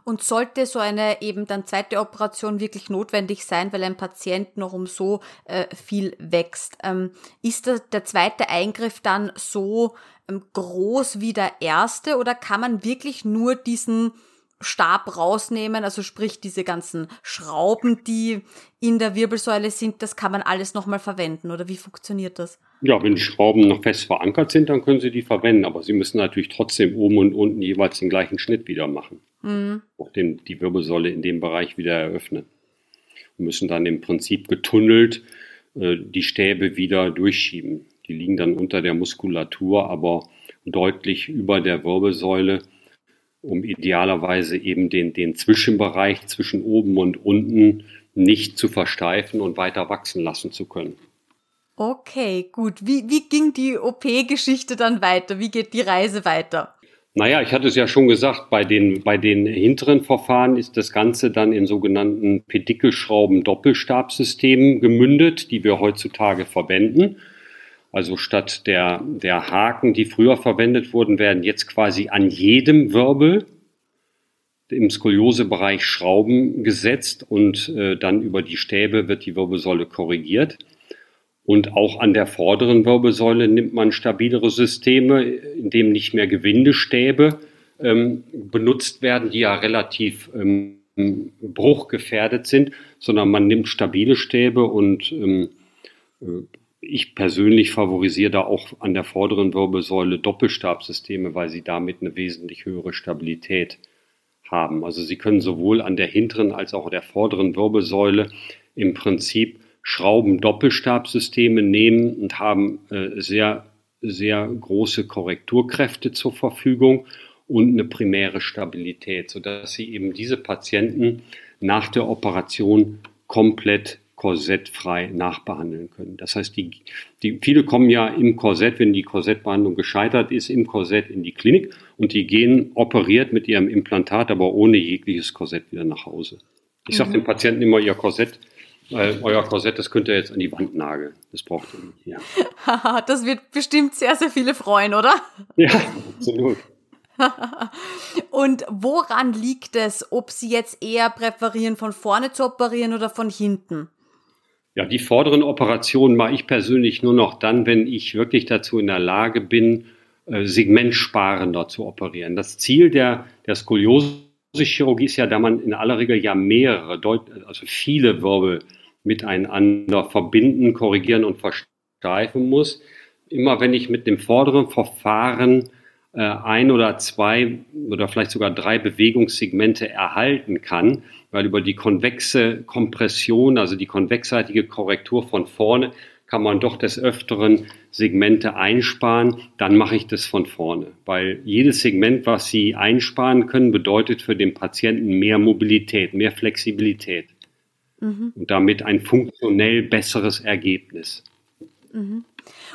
Und sollte so eine eben dann zweite Operation wirklich notwendig sein, weil ein Patient noch um so äh, viel wächst, ähm, ist der, der zweite Eingriff dann so ähm, groß wie der erste oder kann man wirklich nur diesen Stab rausnehmen, also sprich diese ganzen Schrauben, die in der Wirbelsäule sind, das kann man alles nochmal verwenden oder wie funktioniert das? Ja, wenn die Schrauben noch fest verankert sind, dann können Sie die verwenden, aber Sie müssen natürlich trotzdem oben und unten jeweils den gleichen Schnitt wieder machen. Mhm. Auch den, die Wirbelsäule in dem Bereich wieder eröffnen. Und müssen dann im Prinzip getunnelt äh, die Stäbe wieder durchschieben. Die liegen dann unter der Muskulatur, aber deutlich über der Wirbelsäule um idealerweise eben den, den Zwischenbereich zwischen oben und unten nicht zu versteifen und weiter wachsen lassen zu können. Okay, gut. Wie, wie ging die OP-Geschichte dann weiter? Wie geht die Reise weiter? Naja, ich hatte es ja schon gesagt, bei den, bei den hinteren Verfahren ist das Ganze dann in sogenannten Pedikelschrauben-Doppelstabsystemen gemündet, die wir heutzutage verwenden. Also statt der, der Haken, die früher verwendet wurden, werden jetzt quasi an jedem Wirbel im Skoliosebereich Schrauben gesetzt und äh, dann über die Stäbe wird die Wirbelsäule korrigiert. Und auch an der vorderen Wirbelsäule nimmt man stabilere Systeme, in dem nicht mehr Gewindestäbe ähm, benutzt werden, die ja relativ ähm, bruchgefährdet sind, sondern man nimmt stabile Stäbe und ähm, äh, ich persönlich favorisiere da auch an der vorderen Wirbelsäule Doppelstabsysteme, weil sie damit eine wesentlich höhere Stabilität haben. Also Sie können sowohl an der hinteren als auch der vorderen Wirbelsäule im Prinzip Schrauben-Doppelstabsysteme nehmen und haben äh, sehr, sehr große Korrekturkräfte zur Verfügung und eine primäre Stabilität, sodass Sie eben diese Patienten nach der Operation komplett korsettfrei nachbehandeln können. Das heißt, die, die, viele kommen ja im Korsett, wenn die Korsettbehandlung gescheitert ist, im Korsett in die Klinik und die gehen operiert mit ihrem Implantat, aber ohne jegliches Korsett wieder nach Hause. Ich sage mhm. den Patienten immer, ihr Korsett, äh, euer Korsett, das könnt ihr jetzt an die Wand nageln. Das braucht ihr nicht. Ja. das wird bestimmt sehr, sehr viele freuen, oder? Ja, absolut. Und woran liegt es, ob Sie jetzt eher präferieren, von vorne zu operieren oder von hinten? Ja, die vorderen Operationen mache ich persönlich nur noch dann, wenn ich wirklich dazu in der Lage bin, äh, segmentsparender zu operieren. Das Ziel der, der Skoliose-Chirurgie ist ja, da man in aller Regel ja mehrere, also viele Wirbel miteinander verbinden, korrigieren und versteifen muss. Immer wenn ich mit dem vorderen Verfahren ein oder zwei oder vielleicht sogar drei Bewegungssegmente erhalten kann, weil über die konvexe Kompression, also die konvexseitige Korrektur von vorne, kann man doch des Öfteren Segmente einsparen, dann mache ich das von vorne. Weil jedes Segment, was Sie einsparen können, bedeutet für den Patienten mehr Mobilität, mehr Flexibilität mhm. und damit ein funktionell besseres Ergebnis. Mhm.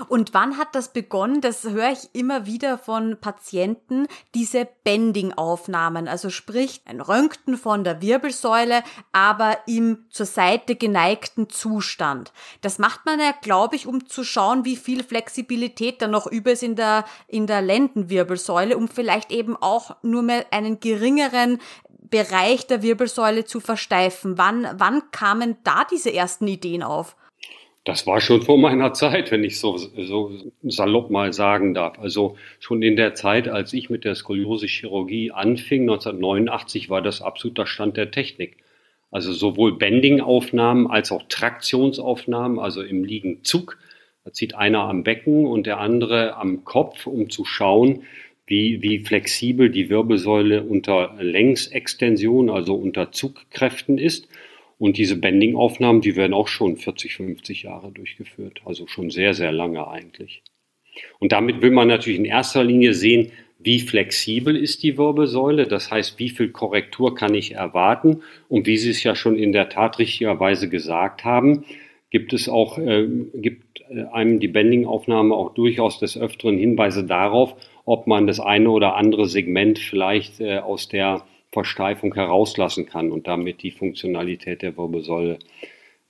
Und wann hat das begonnen? Das höre ich immer wieder von Patienten, diese Bending-Aufnahmen, also sprich ein Röntgen von der Wirbelsäule, aber im zur Seite geneigten Zustand. Das macht man ja, glaube ich, um zu schauen, wie viel Flexibilität da noch über ist in der, in der Lendenwirbelsäule, um vielleicht eben auch nur mehr einen geringeren Bereich der Wirbelsäule zu versteifen. Wann, wann kamen da diese ersten Ideen auf? Das war schon vor meiner Zeit, wenn ich so, so salopp mal sagen darf. Also schon in der Zeit, als ich mit der Skoliose-Chirurgie anfing, 1989, war das absoluter Stand der Technik. Also sowohl Bending-Aufnahmen als auch Traktionsaufnahmen, also im Liegenzug. Da zieht einer am Becken und der andere am Kopf, um zu schauen, wie, wie flexibel die Wirbelsäule unter Längsextension, also unter Zugkräften ist. Und diese Bending-Aufnahmen, die werden auch schon 40, 50 Jahre durchgeführt. Also schon sehr, sehr lange eigentlich. Und damit will man natürlich in erster Linie sehen, wie flexibel ist die Wirbelsäule, das heißt, wie viel Korrektur kann ich erwarten. Und wie Sie es ja schon in der Tat richtigerweise gesagt haben, gibt es auch, äh, gibt einem die Bending-Aufnahme auch durchaus des Öfteren Hinweise darauf, ob man das eine oder andere Segment vielleicht äh, aus der Versteifung herauslassen kann und damit die Funktionalität der Wirbelsäule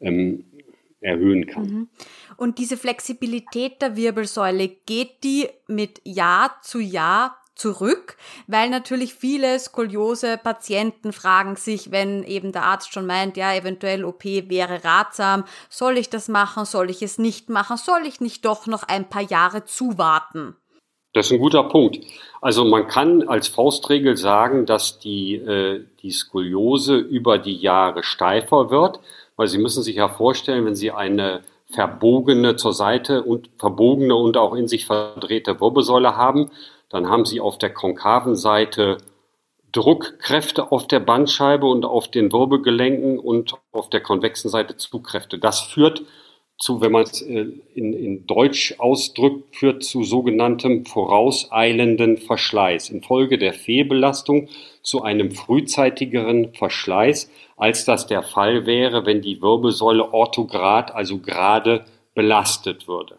ähm, erhöhen kann. Mhm. Und diese Flexibilität der Wirbelsäule, geht die mit Jahr zu Jahr zurück, weil natürlich viele Skoliose-Patienten fragen sich, wenn eben der Arzt schon meint, ja, eventuell OP wäre ratsam, soll ich das machen, soll ich es nicht machen, soll ich nicht doch noch ein paar Jahre zuwarten? Das ist ein guter Punkt. Also man kann als Faustregel sagen, dass die, äh, die Skoliose über die Jahre steifer wird, weil Sie müssen sich ja vorstellen, wenn Sie eine verbogene zur Seite und verbogene und auch in sich verdrehte Wirbelsäule haben, dann haben Sie auf der konkaven Seite Druckkräfte auf der Bandscheibe und auf den Wirbelgelenken und auf der konvexen Seite Zugkräfte. Das führt zu, wenn man es äh, in, in Deutsch ausdrückt, führt zu sogenanntem vorauseilenden Verschleiß. Infolge der Fehlbelastung zu einem frühzeitigeren Verschleiß, als das der Fall wäre, wenn die Wirbelsäule orthograd, also gerade belastet würde.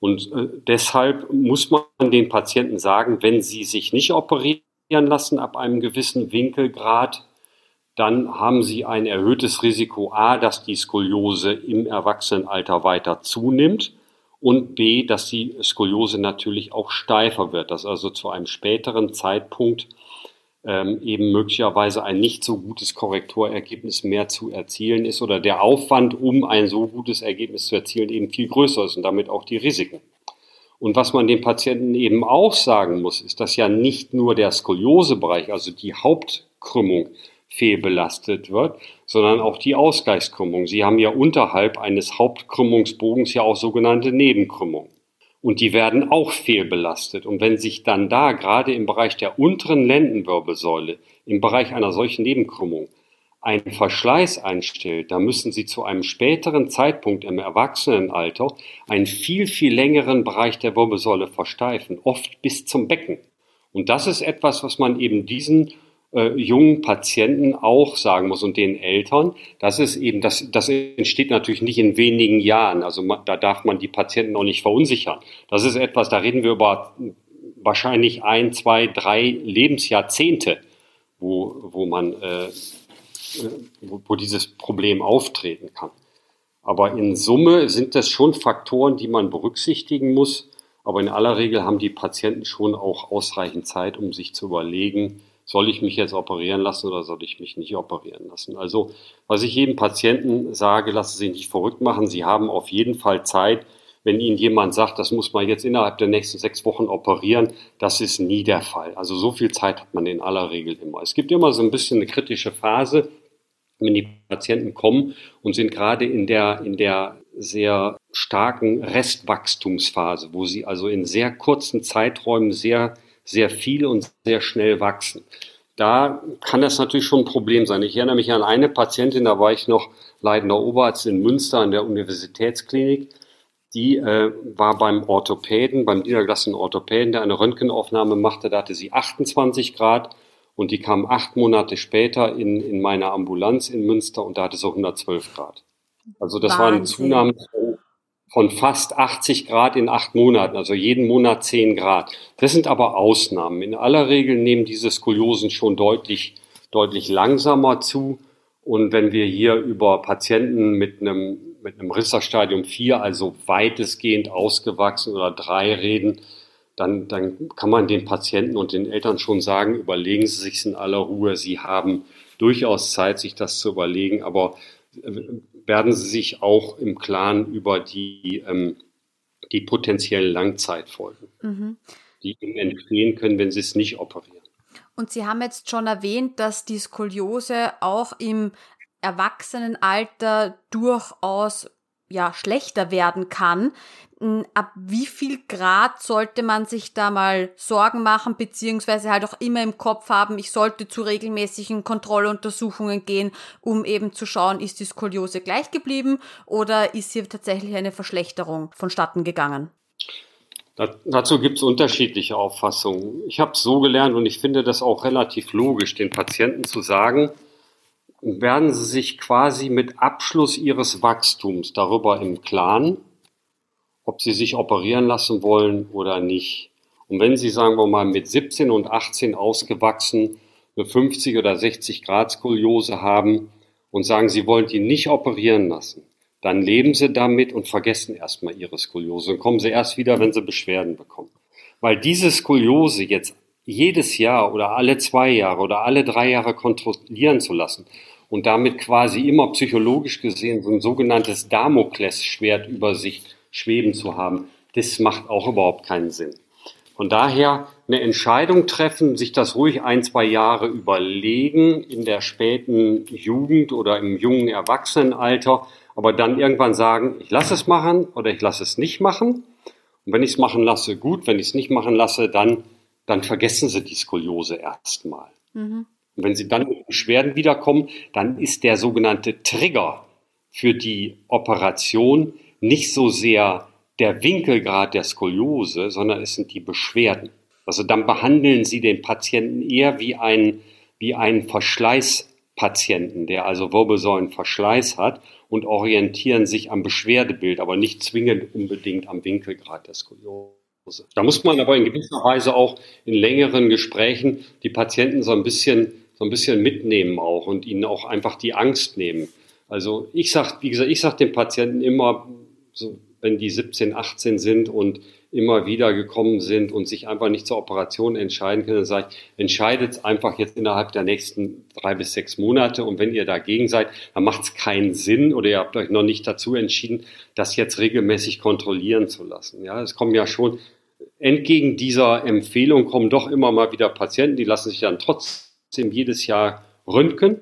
Und äh, deshalb muss man den Patienten sagen, wenn sie sich nicht operieren lassen ab einem gewissen Winkelgrad, dann haben sie ein erhöhtes Risiko A, dass die Skoliose im Erwachsenenalter weiter zunimmt und B, dass die Skoliose natürlich auch steifer wird, dass also zu einem späteren Zeitpunkt ähm, eben möglicherweise ein nicht so gutes Korrekturergebnis mehr zu erzielen ist oder der Aufwand, um ein so gutes Ergebnis zu erzielen, eben viel größer ist und damit auch die Risiken. Und was man den Patienten eben auch sagen muss, ist, dass ja nicht nur der Skoliosebereich, also die Hauptkrümmung, fehlbelastet wird, sondern auch die Ausgleichskrümmung. Sie haben ja unterhalb eines Hauptkrümmungsbogens ja auch sogenannte Nebenkrümmungen. Und die werden auch fehlbelastet. Und wenn sich dann da gerade im Bereich der unteren Lendenwirbelsäule, im Bereich einer solchen Nebenkrümmung, ein Verschleiß einstellt, dann müssen Sie zu einem späteren Zeitpunkt im Erwachsenenalter einen viel, viel längeren Bereich der Wirbelsäule versteifen, oft bis zum Becken. Und das ist etwas, was man eben diesen äh, jungen Patienten auch sagen muss und den Eltern, das ist eben, das, das entsteht natürlich nicht in wenigen Jahren. Also man, da darf man die Patienten auch nicht verunsichern. Das ist etwas, da reden wir über wahrscheinlich ein, zwei, drei Lebensjahrzehnte, wo, wo man, äh, wo, wo dieses Problem auftreten kann. Aber in Summe sind das schon Faktoren, die man berücksichtigen muss. Aber in aller Regel haben die Patienten schon auch ausreichend Zeit, um sich zu überlegen, soll ich mich jetzt operieren lassen oder soll ich mich nicht operieren lassen? Also, was ich jedem Patienten sage, lassen Sie sich nicht verrückt machen. Sie haben auf jeden Fall Zeit. Wenn Ihnen jemand sagt, das muss man jetzt innerhalb der nächsten sechs Wochen operieren, das ist nie der Fall. Also so viel Zeit hat man in aller Regel immer. Es gibt immer so ein bisschen eine kritische Phase, wenn die Patienten kommen und sind gerade in der, in der sehr starken Restwachstumsphase, wo sie also in sehr kurzen Zeiträumen sehr sehr viel und sehr schnell wachsen. Da kann das natürlich schon ein Problem sein. Ich erinnere mich an eine Patientin, da war ich noch leitender Oberarzt in Münster an der Universitätsklinik. Die äh, war beim Orthopäden, beim niedergelassenen Orthopäden, der eine Röntgenaufnahme machte. Da hatte sie 28 Grad und die kam acht Monate später in, in meine Ambulanz in Münster und da hatte sie 112 Grad. Also das Wahnsinn. war eine Zunahme von fast 80 Grad in acht Monaten, also jeden Monat 10 Grad. Das sind aber Ausnahmen. In aller Regel nehmen diese Skoliosen schon deutlich, deutlich langsamer zu. Und wenn wir hier über Patienten mit einem, mit einem Risserstadium 4, also weitestgehend ausgewachsen oder 3 reden, dann, dann kann man den Patienten und den Eltern schon sagen, überlegen Sie sich in aller Ruhe. Sie haben durchaus Zeit, sich das zu überlegen, aber äh, werden Sie sich auch im Klaren über die, ähm, die potenziellen Langzeitfolgen, mhm. die Ihnen entstehen können, wenn Sie es nicht operieren. Und Sie haben jetzt schon erwähnt, dass die Skoliose auch im Erwachsenenalter durchaus ja schlechter werden kann. Hm, ab wie viel Grad sollte man sich da mal Sorgen machen, beziehungsweise halt auch immer im Kopf haben, ich sollte zu regelmäßigen Kontrolluntersuchungen gehen, um eben zu schauen, ist die Skoliose gleich geblieben oder ist hier tatsächlich eine Verschlechterung vonstatten gegangen? Dazu gibt es unterschiedliche Auffassungen. Ich habe es so gelernt und ich finde das auch relativ logisch, den Patienten zu sagen, werden sie sich quasi mit Abschluss ihres Wachstums darüber im Klaren, ob sie sich operieren lassen wollen oder nicht. Und wenn sie, sagen wir mal, mit 17 und 18 ausgewachsen eine 50 oder 60 Grad Skoliose haben und sagen, sie wollen die nicht operieren lassen, dann leben sie damit und vergessen erstmal ihre Skoliose und kommen sie erst wieder, wenn sie Beschwerden bekommen. Weil diese Skoliose jetzt jedes Jahr oder alle zwei Jahre oder alle drei Jahre kontrollieren zu lassen und damit quasi immer psychologisch gesehen so ein sogenanntes Damoklesschwert über sich schweben zu haben, das macht auch überhaupt keinen Sinn. Von daher eine Entscheidung treffen, sich das ruhig ein, zwei Jahre überlegen in der späten Jugend oder im jungen Erwachsenenalter, aber dann irgendwann sagen, ich lasse es machen oder ich lasse es nicht machen. Und wenn ich es machen lasse, gut, wenn ich es nicht machen lasse, dann, dann vergessen Sie die Skoliose erstmal. Mhm. Und wenn Sie dann mit Beschwerden wiederkommen, dann ist der sogenannte Trigger für die Operation nicht so sehr der Winkelgrad der Skoliose, sondern es sind die Beschwerden. Also dann behandeln Sie den Patienten eher wie einen, wie einen Verschleißpatienten, der also Wirbelsäulenverschleiß hat und orientieren sich am Beschwerdebild, aber nicht zwingend unbedingt am Winkelgrad der Skoliose. Da muss man aber in gewisser Weise auch in längeren Gesprächen die Patienten so ein bisschen, so ein bisschen mitnehmen auch und ihnen auch einfach die Angst nehmen. Also ich sag, wie gesagt, ich sag den Patienten immer, so, wenn die 17, 18 sind und immer wieder gekommen sind und sich einfach nicht zur Operation entscheiden können, dann sage ich, entscheidet einfach jetzt innerhalb der nächsten drei bis sechs Monate und wenn ihr dagegen seid, dann macht es keinen Sinn oder ihr habt euch noch nicht dazu entschieden, das jetzt regelmäßig kontrollieren zu lassen. Ja, es kommen ja schon entgegen dieser Empfehlung kommen doch immer mal wieder Patienten, die lassen sich dann trotzdem jedes Jahr röntgen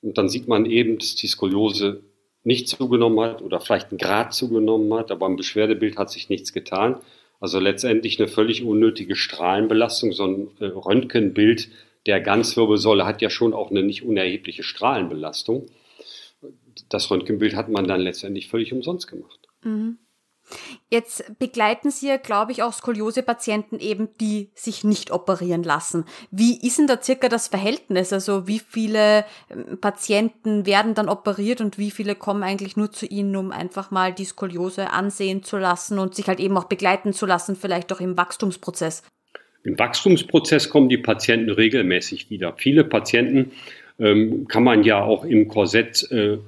und dann sieht man eben, dass die Skoliose nicht zugenommen hat oder vielleicht einen Grad zugenommen hat, aber am Beschwerdebild hat sich nichts getan. Also letztendlich eine völlig unnötige Strahlenbelastung. So ein äh, Röntgenbild der Ganzwirbelsäule hat ja schon auch eine nicht unerhebliche Strahlenbelastung. Das Röntgenbild hat man dann letztendlich völlig umsonst gemacht. Mhm. Jetzt begleiten Sie ja, glaube ich, auch Skoliose-Patienten eben, die sich nicht operieren lassen. Wie ist denn da circa das Verhältnis? Also wie viele ähm, Patienten werden dann operiert und wie viele kommen eigentlich nur zu Ihnen, um einfach mal die Skoliose ansehen zu lassen und sich halt eben auch begleiten zu lassen, vielleicht auch im Wachstumsprozess? Im Wachstumsprozess kommen die Patienten regelmäßig wieder. Viele Patienten ähm, kann man ja auch im Korsett äh,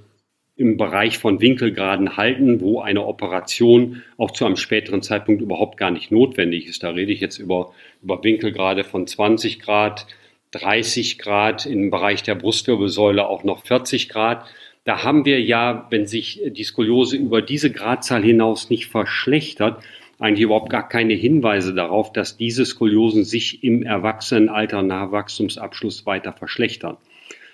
im Bereich von Winkelgraden halten, wo eine Operation auch zu einem späteren Zeitpunkt überhaupt gar nicht notwendig ist. Da rede ich jetzt über, über Winkelgrade von 20 Grad, 30 Grad, im Bereich der Brustwirbelsäule auch noch 40 Grad. Da haben wir ja, wenn sich die Skoliose über diese Gradzahl hinaus nicht verschlechtert, eigentlich überhaupt gar keine Hinweise darauf, dass diese Skoliosen sich im Erwachsenenalter nach Wachstumsabschluss weiter verschlechtern.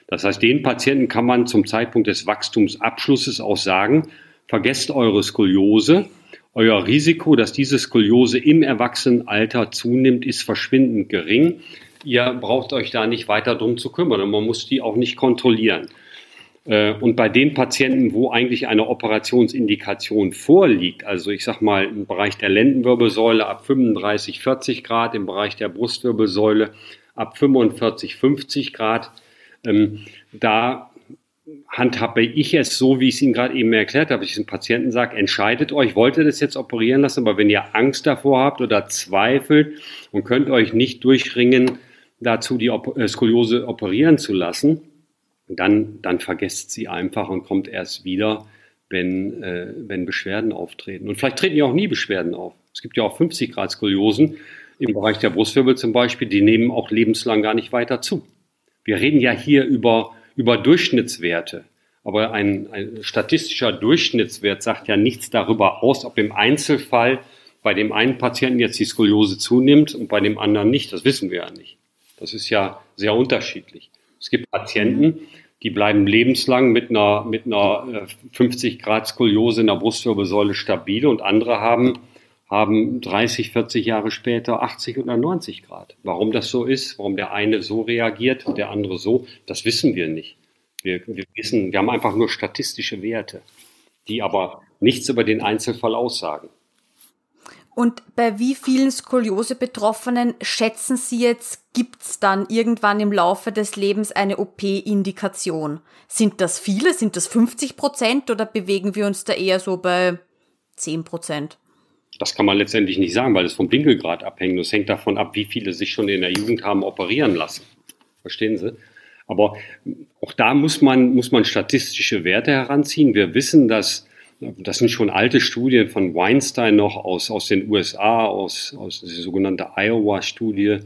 Das heißt, den Patienten kann man zum Zeitpunkt des Wachstumsabschlusses auch sagen, vergesst eure Skoliose. Euer Risiko, dass diese Skoliose im Erwachsenenalter zunimmt, ist verschwindend gering. Ihr braucht euch da nicht weiter drum zu kümmern und man muss die auch nicht kontrollieren. Äh, und bei den Patienten, wo eigentlich eine Operationsindikation vorliegt, also ich sag mal im Bereich der Lendenwirbelsäule ab 35, 40 Grad, im Bereich der Brustwirbelsäule ab 45, 50 Grad, ähm, da handhabe ich es so, wie ich es Ihnen gerade eben erklärt habe. Ich den Patienten sage, entscheidet euch, wollt ihr das jetzt operieren lassen, aber wenn ihr Angst davor habt oder zweifelt und könnt euch nicht durchringen, dazu die äh, Skoliose operieren zu lassen, dann, dann vergesst sie einfach und kommt erst wieder, wenn, äh, wenn Beschwerden auftreten. Und vielleicht treten ja auch nie Beschwerden auf. Es gibt ja auch 50 Grad Skoliosen im Bereich der Brustwirbel zum Beispiel, die nehmen auch lebenslang gar nicht weiter zu. Wir reden ja hier über, über Durchschnittswerte. Aber ein, ein statistischer Durchschnittswert sagt ja nichts darüber aus, ob im Einzelfall bei dem einen Patienten jetzt die Skoliose zunimmt und bei dem anderen nicht. Das wissen wir ja nicht. Das ist ja sehr unterschiedlich. Es gibt Patienten, die bleiben lebenslang mit einer, mit einer 50 äh, Grad Skoliose in der Brustwirbelsäule stabil und andere haben, haben 30, 40 Jahre später 80 oder 90 Grad. Warum das so ist, warum der eine so reagiert und der andere so, das wissen wir nicht. Wir, wir wissen, wir haben einfach nur statistische Werte, die aber nichts über den Einzelfall aussagen. Und bei wie vielen Skoliose-Betroffenen schätzen Sie jetzt, gibt's dann irgendwann im Laufe des Lebens eine OP-Indikation? Sind das viele? Sind das 50 Prozent oder bewegen wir uns da eher so bei 10 Prozent? Das kann man letztendlich nicht sagen, weil es vom Winkelgrad abhängt. Es hängt davon ab, wie viele sich schon in der Jugend haben operieren lassen. Verstehen Sie? Aber auch da muss man, muss man statistische Werte heranziehen. Wir wissen, dass das sind schon alte Studien von Weinstein noch aus, aus den USA, aus, aus der sogenannten Iowa-Studie,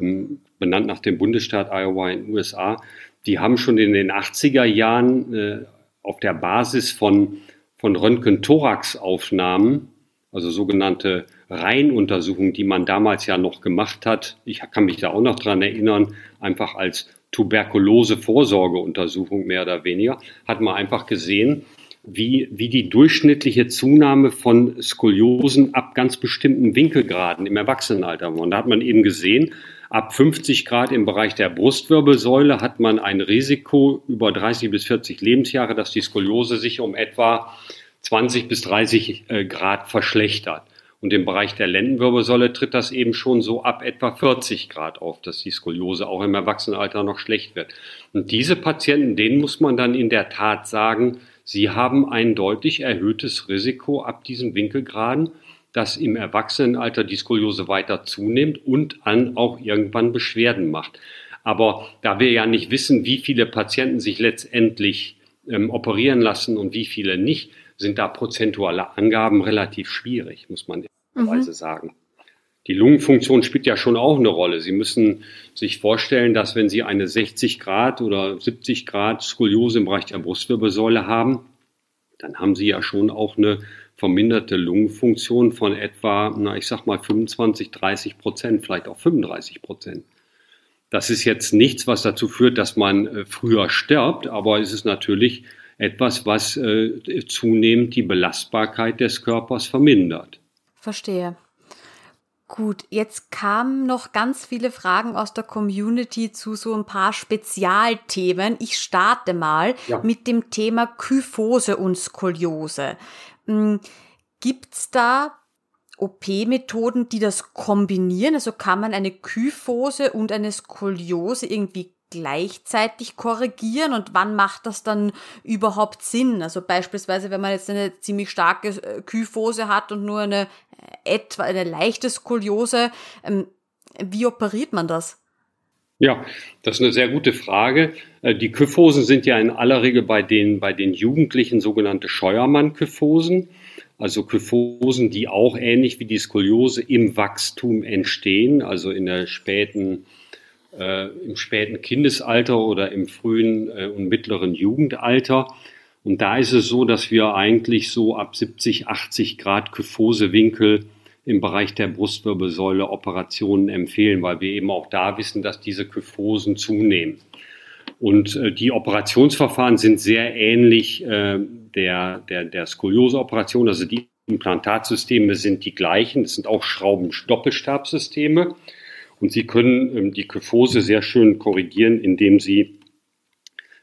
ähm, benannt nach dem Bundesstaat Iowa in den USA. Die haben schon in den 80er Jahren äh, auf der Basis von, von Röntgen-Thorax-Aufnahmen, also sogenannte Reihenuntersuchungen, die man damals ja noch gemacht hat, ich kann mich da auch noch dran erinnern, einfach als Tuberkulose-Vorsorgeuntersuchung mehr oder weniger, hat man einfach gesehen, wie, wie die durchschnittliche Zunahme von Skoliosen ab ganz bestimmten Winkelgraden im Erwachsenenalter war. Und da hat man eben gesehen, ab 50 Grad im Bereich der Brustwirbelsäule hat man ein Risiko über 30 bis 40 Lebensjahre, dass die Skoliose sich um etwa 20 bis 30 äh, Grad verschlechtert. Und im Bereich der Lendenwirbelsäule tritt das eben schon so ab etwa 40 Grad auf, dass die Skoliose auch im Erwachsenenalter noch schlecht wird. Und diese Patienten, denen muss man dann in der Tat sagen, Sie haben ein deutlich erhöhtes Risiko ab diesem Winkelgraden, dass im Erwachsenenalter die Skoliose weiter zunimmt und an auch irgendwann Beschwerden macht. Aber da wir ja nicht wissen, wie viele Patienten sich letztendlich ähm, operieren lassen und wie viele nicht, sind da prozentuale Angaben relativ schwierig, muss man ehrlicherweise mhm. sagen. Die Lungenfunktion spielt ja schon auch eine Rolle. Sie müssen sich vorstellen, dass wenn Sie eine 60 Grad oder 70 Grad Skoliose im Bereich der Brustwirbelsäule haben, dann haben Sie ja schon auch eine verminderte Lungenfunktion von etwa, na, ich sag mal 25, 30 Prozent, vielleicht auch 35 Prozent. Das ist jetzt nichts, was dazu führt, dass man äh, früher stirbt, aber es ist natürlich etwas, was äh, zunehmend die Belastbarkeit des Körpers vermindert. Verstehe. Gut, jetzt kamen noch ganz viele Fragen aus der Community zu so ein paar Spezialthemen. Ich starte mal ja. mit dem Thema Kyphose und Skoliose. Hm, gibt's da OP-Methoden, die das kombinieren? Also kann man eine Kyphose und eine Skoliose irgendwie gleichzeitig korrigieren und wann macht das dann überhaupt Sinn? Also beispielsweise, wenn man jetzt eine ziemlich starke äh, Kyphose hat und nur eine äh, etwa eine leichte Skoliose, ähm, wie operiert man das? Ja, das ist eine sehr gute Frage. Äh, die Kyphosen sind ja in aller Regel bei den, bei den Jugendlichen sogenannte Scheuermann-Kyphosen. Also Kyphosen, die auch ähnlich wie die Skoliose im Wachstum entstehen, also in der späten äh, im späten Kindesalter oder im frühen äh, und mittleren Jugendalter. Und da ist es so, dass wir eigentlich so ab 70, 80 Grad Kyphosewinkel im Bereich der Brustwirbelsäule Operationen empfehlen, weil wir eben auch da wissen, dass diese Kyphosen zunehmen. Und äh, die Operationsverfahren sind sehr ähnlich äh, der, der, der Skolioseoperation. Also die Implantatsysteme sind die gleichen. Es sind auch Schrauben-Doppelstabsysteme. Und Sie können ähm, die Kyphose sehr schön korrigieren, indem Sie,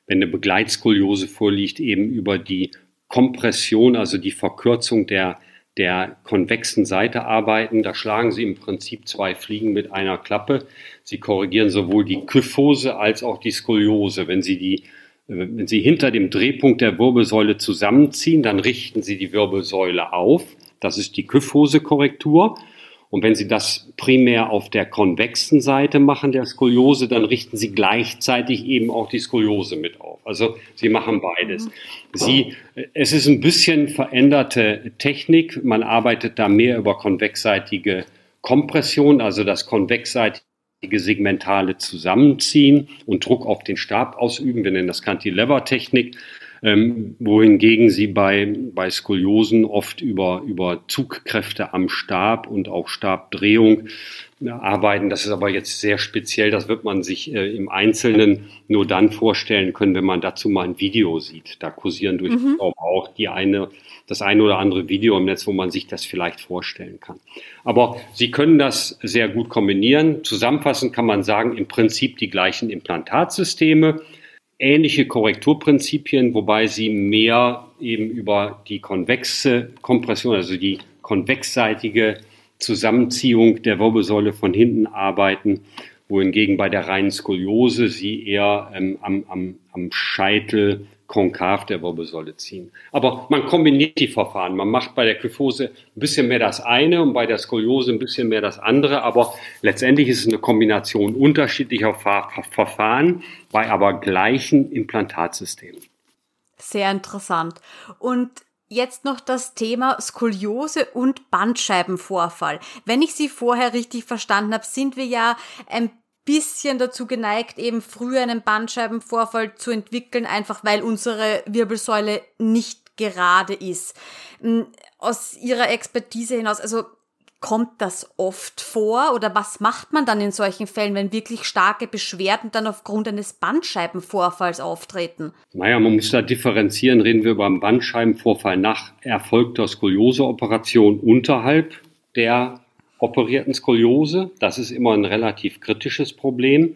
wenn eine Begleitskoliose vorliegt, eben über die Kompression, also die Verkürzung der, der konvexen Seite arbeiten. Da schlagen Sie im Prinzip zwei Fliegen mit einer Klappe. Sie korrigieren sowohl die Kyphose als auch die Skoliose. Wenn Sie die wenn Sie hinter dem Drehpunkt der Wirbelsäule zusammenziehen, dann richten Sie die Wirbelsäule auf. Das ist die Kyphose-Korrektur. Und wenn Sie das primär auf der konvexen Seite machen, der Skoliose, dann richten Sie gleichzeitig eben auch die Skoliose mit auf. Also Sie machen beides. Mhm. Sie, es ist ein bisschen veränderte Technik. Man arbeitet da mehr über konvexseitige Kompression, also das konvexseitige segmentale Zusammenziehen und Druck auf den Stab ausüben. Wir nennen das Cantilever-Technik ähm, wohingegen sie bei, bei Skoliosen oft über, über Zugkräfte am Stab und auch Stabdrehung äh, arbeiten. Das ist aber jetzt sehr speziell. Das wird man sich äh, im Einzelnen nur dann vorstellen können, wenn man dazu mal ein Video sieht. Da kursieren durch mhm. auch die eine, das eine oder andere Video im Netz, wo man sich das vielleicht vorstellen kann. Aber Sie können das sehr gut kombinieren. Zusammenfassend kann man sagen, im Prinzip die gleichen Implantatsysteme ähnliche Korrekturprinzipien, wobei sie mehr eben über die konvexe Kompression, also die konvexseitige Zusammenziehung der Wirbelsäule von hinten arbeiten, wohingegen bei der reinen Skoliose sie eher ähm, am, am, am Scheitel konkav der Wirbelsäule ziehen. Aber man kombiniert die Verfahren. Man macht bei der Kyphose ein bisschen mehr das eine und bei der Skoliose ein bisschen mehr das andere. Aber letztendlich ist es eine Kombination unterschiedlicher Verfahren bei aber gleichen Implantatsystemen. Sehr interessant. Und Jetzt noch das Thema Skoliose und Bandscheibenvorfall. Wenn ich Sie vorher richtig verstanden habe, sind wir ja ein bisschen dazu geneigt, eben früher einen Bandscheibenvorfall zu entwickeln, einfach weil unsere Wirbelsäule nicht gerade ist. Hm, aus Ihrer Expertise hinaus, also kommt das oft vor oder was macht man dann in solchen Fällen, wenn wirklich starke Beschwerden dann aufgrund eines Bandscheibenvorfalls auftreten? Naja, man muss da differenzieren. Reden wir über einen Bandscheibenvorfall nach erfolgter Skolioseoperation unterhalb der operierten Skoliose. Das ist immer ein relativ kritisches Problem,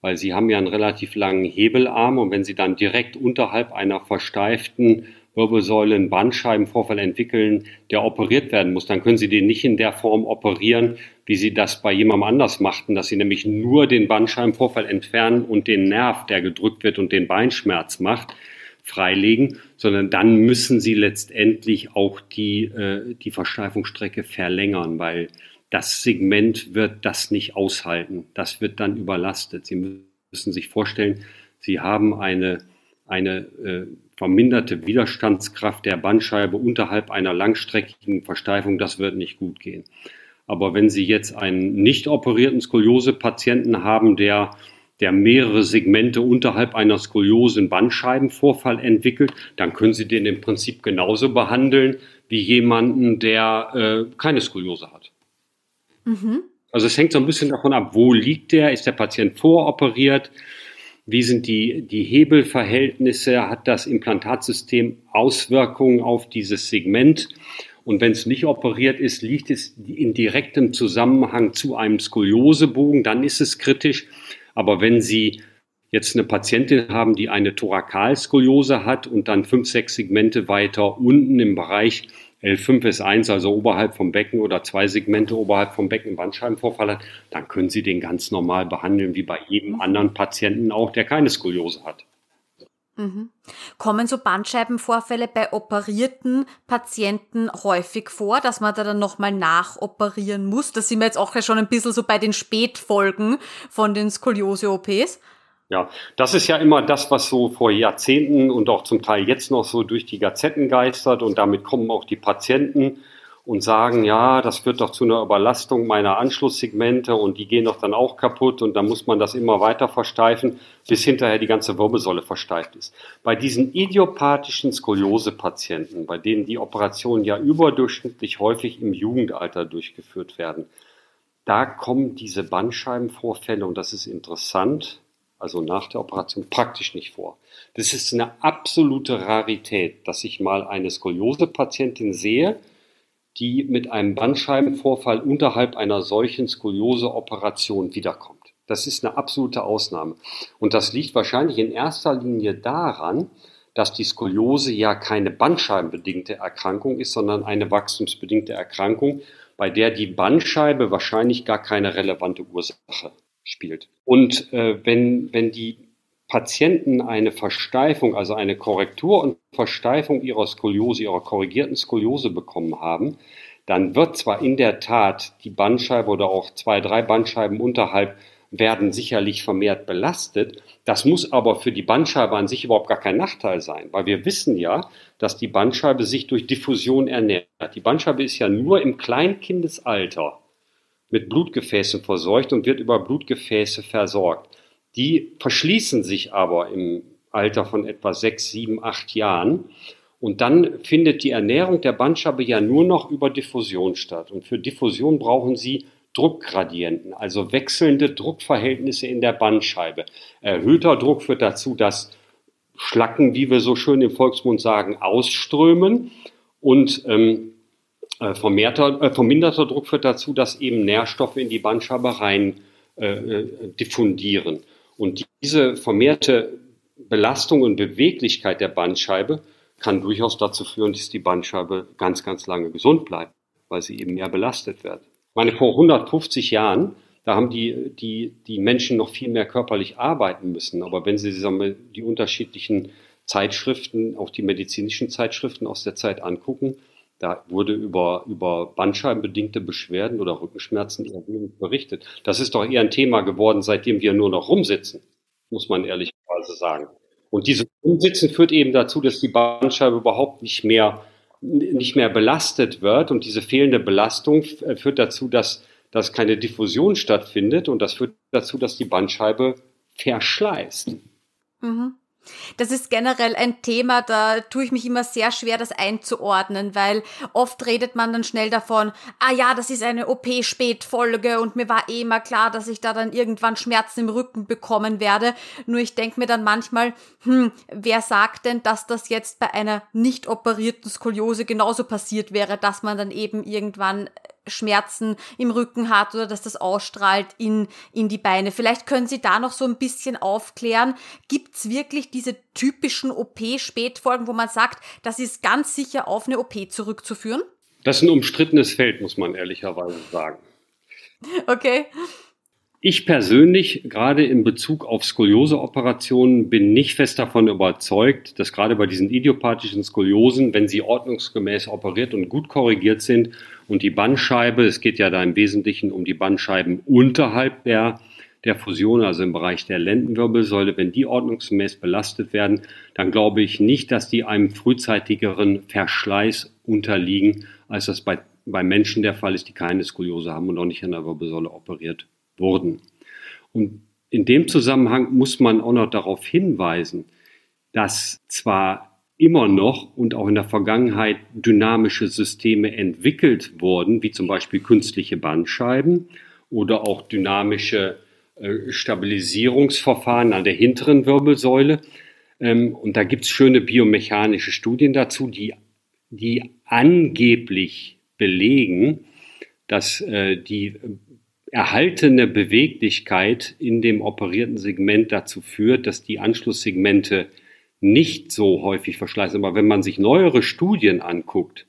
weil Sie haben ja einen relativ langen Hebelarm und wenn Sie dann direkt unterhalb einer versteiften Wirbelsäule einen Bandscheibenvorfall entwickeln, der operiert werden muss, dann können Sie den nicht in der Form operieren, wie Sie das bei jemandem anders machten, dass Sie nämlich nur den Bandscheibenvorfall entfernen und den Nerv, der gedrückt wird und den Beinschmerz macht, freilegen, sondern dann müssen Sie letztendlich auch die, äh, die Versteifungsstrecke verlängern, weil das Segment wird das nicht aushalten. Das wird dann überlastet. Sie müssen sich vorstellen, Sie haben eine, eine äh, verminderte Widerstandskraft der Bandscheibe unterhalb einer langstreckigen Versteifung. Das wird nicht gut gehen. Aber wenn Sie jetzt einen nicht operierten Skoliose-Patienten haben, der der mehrere Segmente unterhalb einer Skoliose einen Bandscheibenvorfall entwickelt, dann können Sie den im Prinzip genauso behandeln wie jemanden, der äh, keine Skoliose hat. Mhm. Also es hängt so ein bisschen davon ab, wo liegt der? Ist der Patient voroperiert? Wie sind die, die Hebelverhältnisse? Hat das Implantatsystem Auswirkungen auf dieses Segment? Und wenn es nicht operiert ist, liegt es in direktem Zusammenhang zu einem Skoliosebogen, dann ist es kritisch. Aber wenn Sie jetzt eine Patientin haben, die eine Thorakalskoliose hat und dann fünf, sechs Segmente weiter unten im Bereich L5 ist 1, also oberhalb vom Becken oder zwei Segmente oberhalb vom Becken Bandscheibenvorfall hat, dann können Sie den ganz normal behandeln, wie bei jedem anderen Patienten auch, der keine Skoliose hat. Mhm. Kommen so Bandscheibenvorfälle bei operierten Patienten häufig vor, dass man da dann nochmal nachoperieren muss? Da sind wir jetzt auch schon ein bisschen so bei den Spätfolgen von den Skoliose-OPs. Ja, das ist ja immer das, was so vor Jahrzehnten und auch zum Teil jetzt noch so durch die Gazetten geistert und damit kommen auch die Patienten und sagen, ja, das führt doch zu einer Überlastung meiner Anschlusssegmente und die gehen doch dann auch kaputt und dann muss man das immer weiter versteifen, bis hinterher die ganze Wirbelsäule versteift ist. Bei diesen idiopathischen Skoliose-Patienten, bei denen die Operationen ja überdurchschnittlich häufig im Jugendalter durchgeführt werden, da kommen diese Bandscheibenvorfälle und das ist interessant, also nach der Operation, praktisch nicht vor. Das ist eine absolute Rarität, dass ich mal eine Skoliose-Patientin sehe, die mit einem Bandscheibenvorfall unterhalb einer solchen Skoliose-Operation wiederkommt. Das ist eine absolute Ausnahme. Und das liegt wahrscheinlich in erster Linie daran, dass die Skoliose ja keine bandscheibenbedingte Erkrankung ist, sondern eine wachstumsbedingte Erkrankung, bei der die Bandscheibe wahrscheinlich gar keine relevante Ursache spielt. Und äh, wenn, wenn die Patienten eine Versteifung, also eine Korrektur und Versteifung ihrer Skoliose, ihrer korrigierten Skoliose bekommen haben, dann wird zwar in der Tat die Bandscheibe oder auch zwei, drei Bandscheiben unterhalb werden sicherlich vermehrt belastet. Das muss aber für die Bandscheibe an sich überhaupt gar kein Nachteil sein, weil wir wissen ja, dass die Bandscheibe sich durch Diffusion ernährt. Die Bandscheibe ist ja nur im Kleinkindesalter mit Blutgefäßen verseucht und wird über Blutgefäße versorgt. Die verschließen sich aber im Alter von etwa sechs, sieben, acht Jahren. Und dann findet die Ernährung der Bandscheibe ja nur noch über Diffusion statt. Und für Diffusion brauchen sie Druckgradienten, also wechselnde Druckverhältnisse in der Bandscheibe. Erhöhter Druck führt dazu, dass Schlacken, wie wir so schön im Volksmund sagen, ausströmen und ähm, äh, vermehrter, äh, verminderter Druck führt dazu, dass eben Nährstoffe in die Bandscheibe rein äh, äh diffundieren. Und diese vermehrte Belastung und Beweglichkeit der Bandscheibe kann durchaus dazu führen, dass die Bandscheibe ganz, ganz lange gesund bleibt, weil sie eben mehr belastet wird. Ich meine, vor 150 Jahren, da haben die, die, die Menschen noch viel mehr körperlich arbeiten müssen. Aber wenn Sie sagen wir, die unterschiedlichen Zeitschriften, auch die medizinischen Zeitschriften aus der Zeit angucken, da wurde über, über bandscheibenbedingte Beschwerden oder Rückenschmerzen eher wenig berichtet. Das ist doch eher ein Thema geworden, seitdem wir nur noch rumsitzen, muss man ehrlicherweise sagen. Und dieses Rumsitzen führt eben dazu, dass die Bandscheibe überhaupt nicht mehr, nicht mehr belastet wird. Und diese fehlende Belastung führt dazu, dass, dass keine Diffusion stattfindet. Und das führt dazu, dass die Bandscheibe verschleißt. Mhm. Das ist generell ein Thema, da tue ich mich immer sehr schwer, das einzuordnen, weil oft redet man dann schnell davon, ah ja, das ist eine OP-Spätfolge und mir war eh immer klar, dass ich da dann irgendwann Schmerzen im Rücken bekommen werde. Nur ich denke mir dann manchmal, hm, wer sagt denn, dass das jetzt bei einer nicht operierten Skoliose genauso passiert wäre, dass man dann eben irgendwann Schmerzen im Rücken hat oder dass das ausstrahlt in, in die Beine. Vielleicht können Sie da noch so ein bisschen aufklären. Gibt es wirklich diese typischen OP-Spätfolgen, wo man sagt, das ist ganz sicher auf eine OP zurückzuführen? Das ist ein umstrittenes Feld, muss man ehrlicherweise sagen. Okay. Ich persönlich, gerade in Bezug auf Skolioseoperationen, bin nicht fest davon überzeugt, dass gerade bei diesen idiopathischen Skoliosen, wenn sie ordnungsgemäß operiert und gut korrigiert sind und die Bandscheibe, es geht ja da im Wesentlichen um die Bandscheiben unterhalb der, der Fusion, also im Bereich der Lendenwirbelsäule, wenn die ordnungsgemäß belastet werden, dann glaube ich nicht, dass die einem frühzeitigeren Verschleiß unterliegen, als das bei, bei Menschen der Fall ist, die keine Skoliose haben und auch nicht an der Wirbelsäule operiert wurden. Und in dem Zusammenhang muss man auch noch darauf hinweisen, dass zwar immer noch und auch in der Vergangenheit dynamische Systeme entwickelt wurden, wie zum Beispiel künstliche Bandscheiben oder auch dynamische äh, Stabilisierungsverfahren an der hinteren Wirbelsäule. Ähm, und da gibt es schöne biomechanische Studien dazu, die, die angeblich belegen, dass äh, die erhaltene Beweglichkeit in dem operierten Segment dazu führt, dass die Anschlusssegmente nicht so häufig verschleißen. Aber wenn man sich neuere Studien anguckt,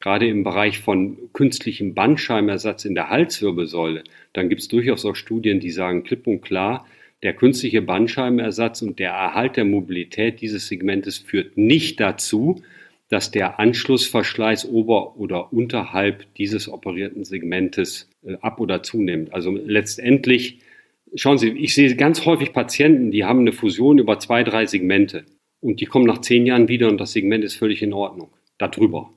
gerade im Bereich von künstlichem Bandscheimersatz in der Halswirbelsäule, dann gibt es durchaus auch Studien, die sagen klipp und klar, der künstliche Bandscheimersatz und der Erhalt der Mobilität dieses Segmentes führt nicht dazu, dass der Anschlussverschleiß ober- oder unterhalb dieses operierten Segmentes äh, ab- oder zunimmt. Also letztendlich, schauen Sie, ich sehe ganz häufig Patienten, die haben eine Fusion über zwei, drei Segmente und die kommen nach zehn Jahren wieder und das Segment ist völlig in Ordnung. Darüber.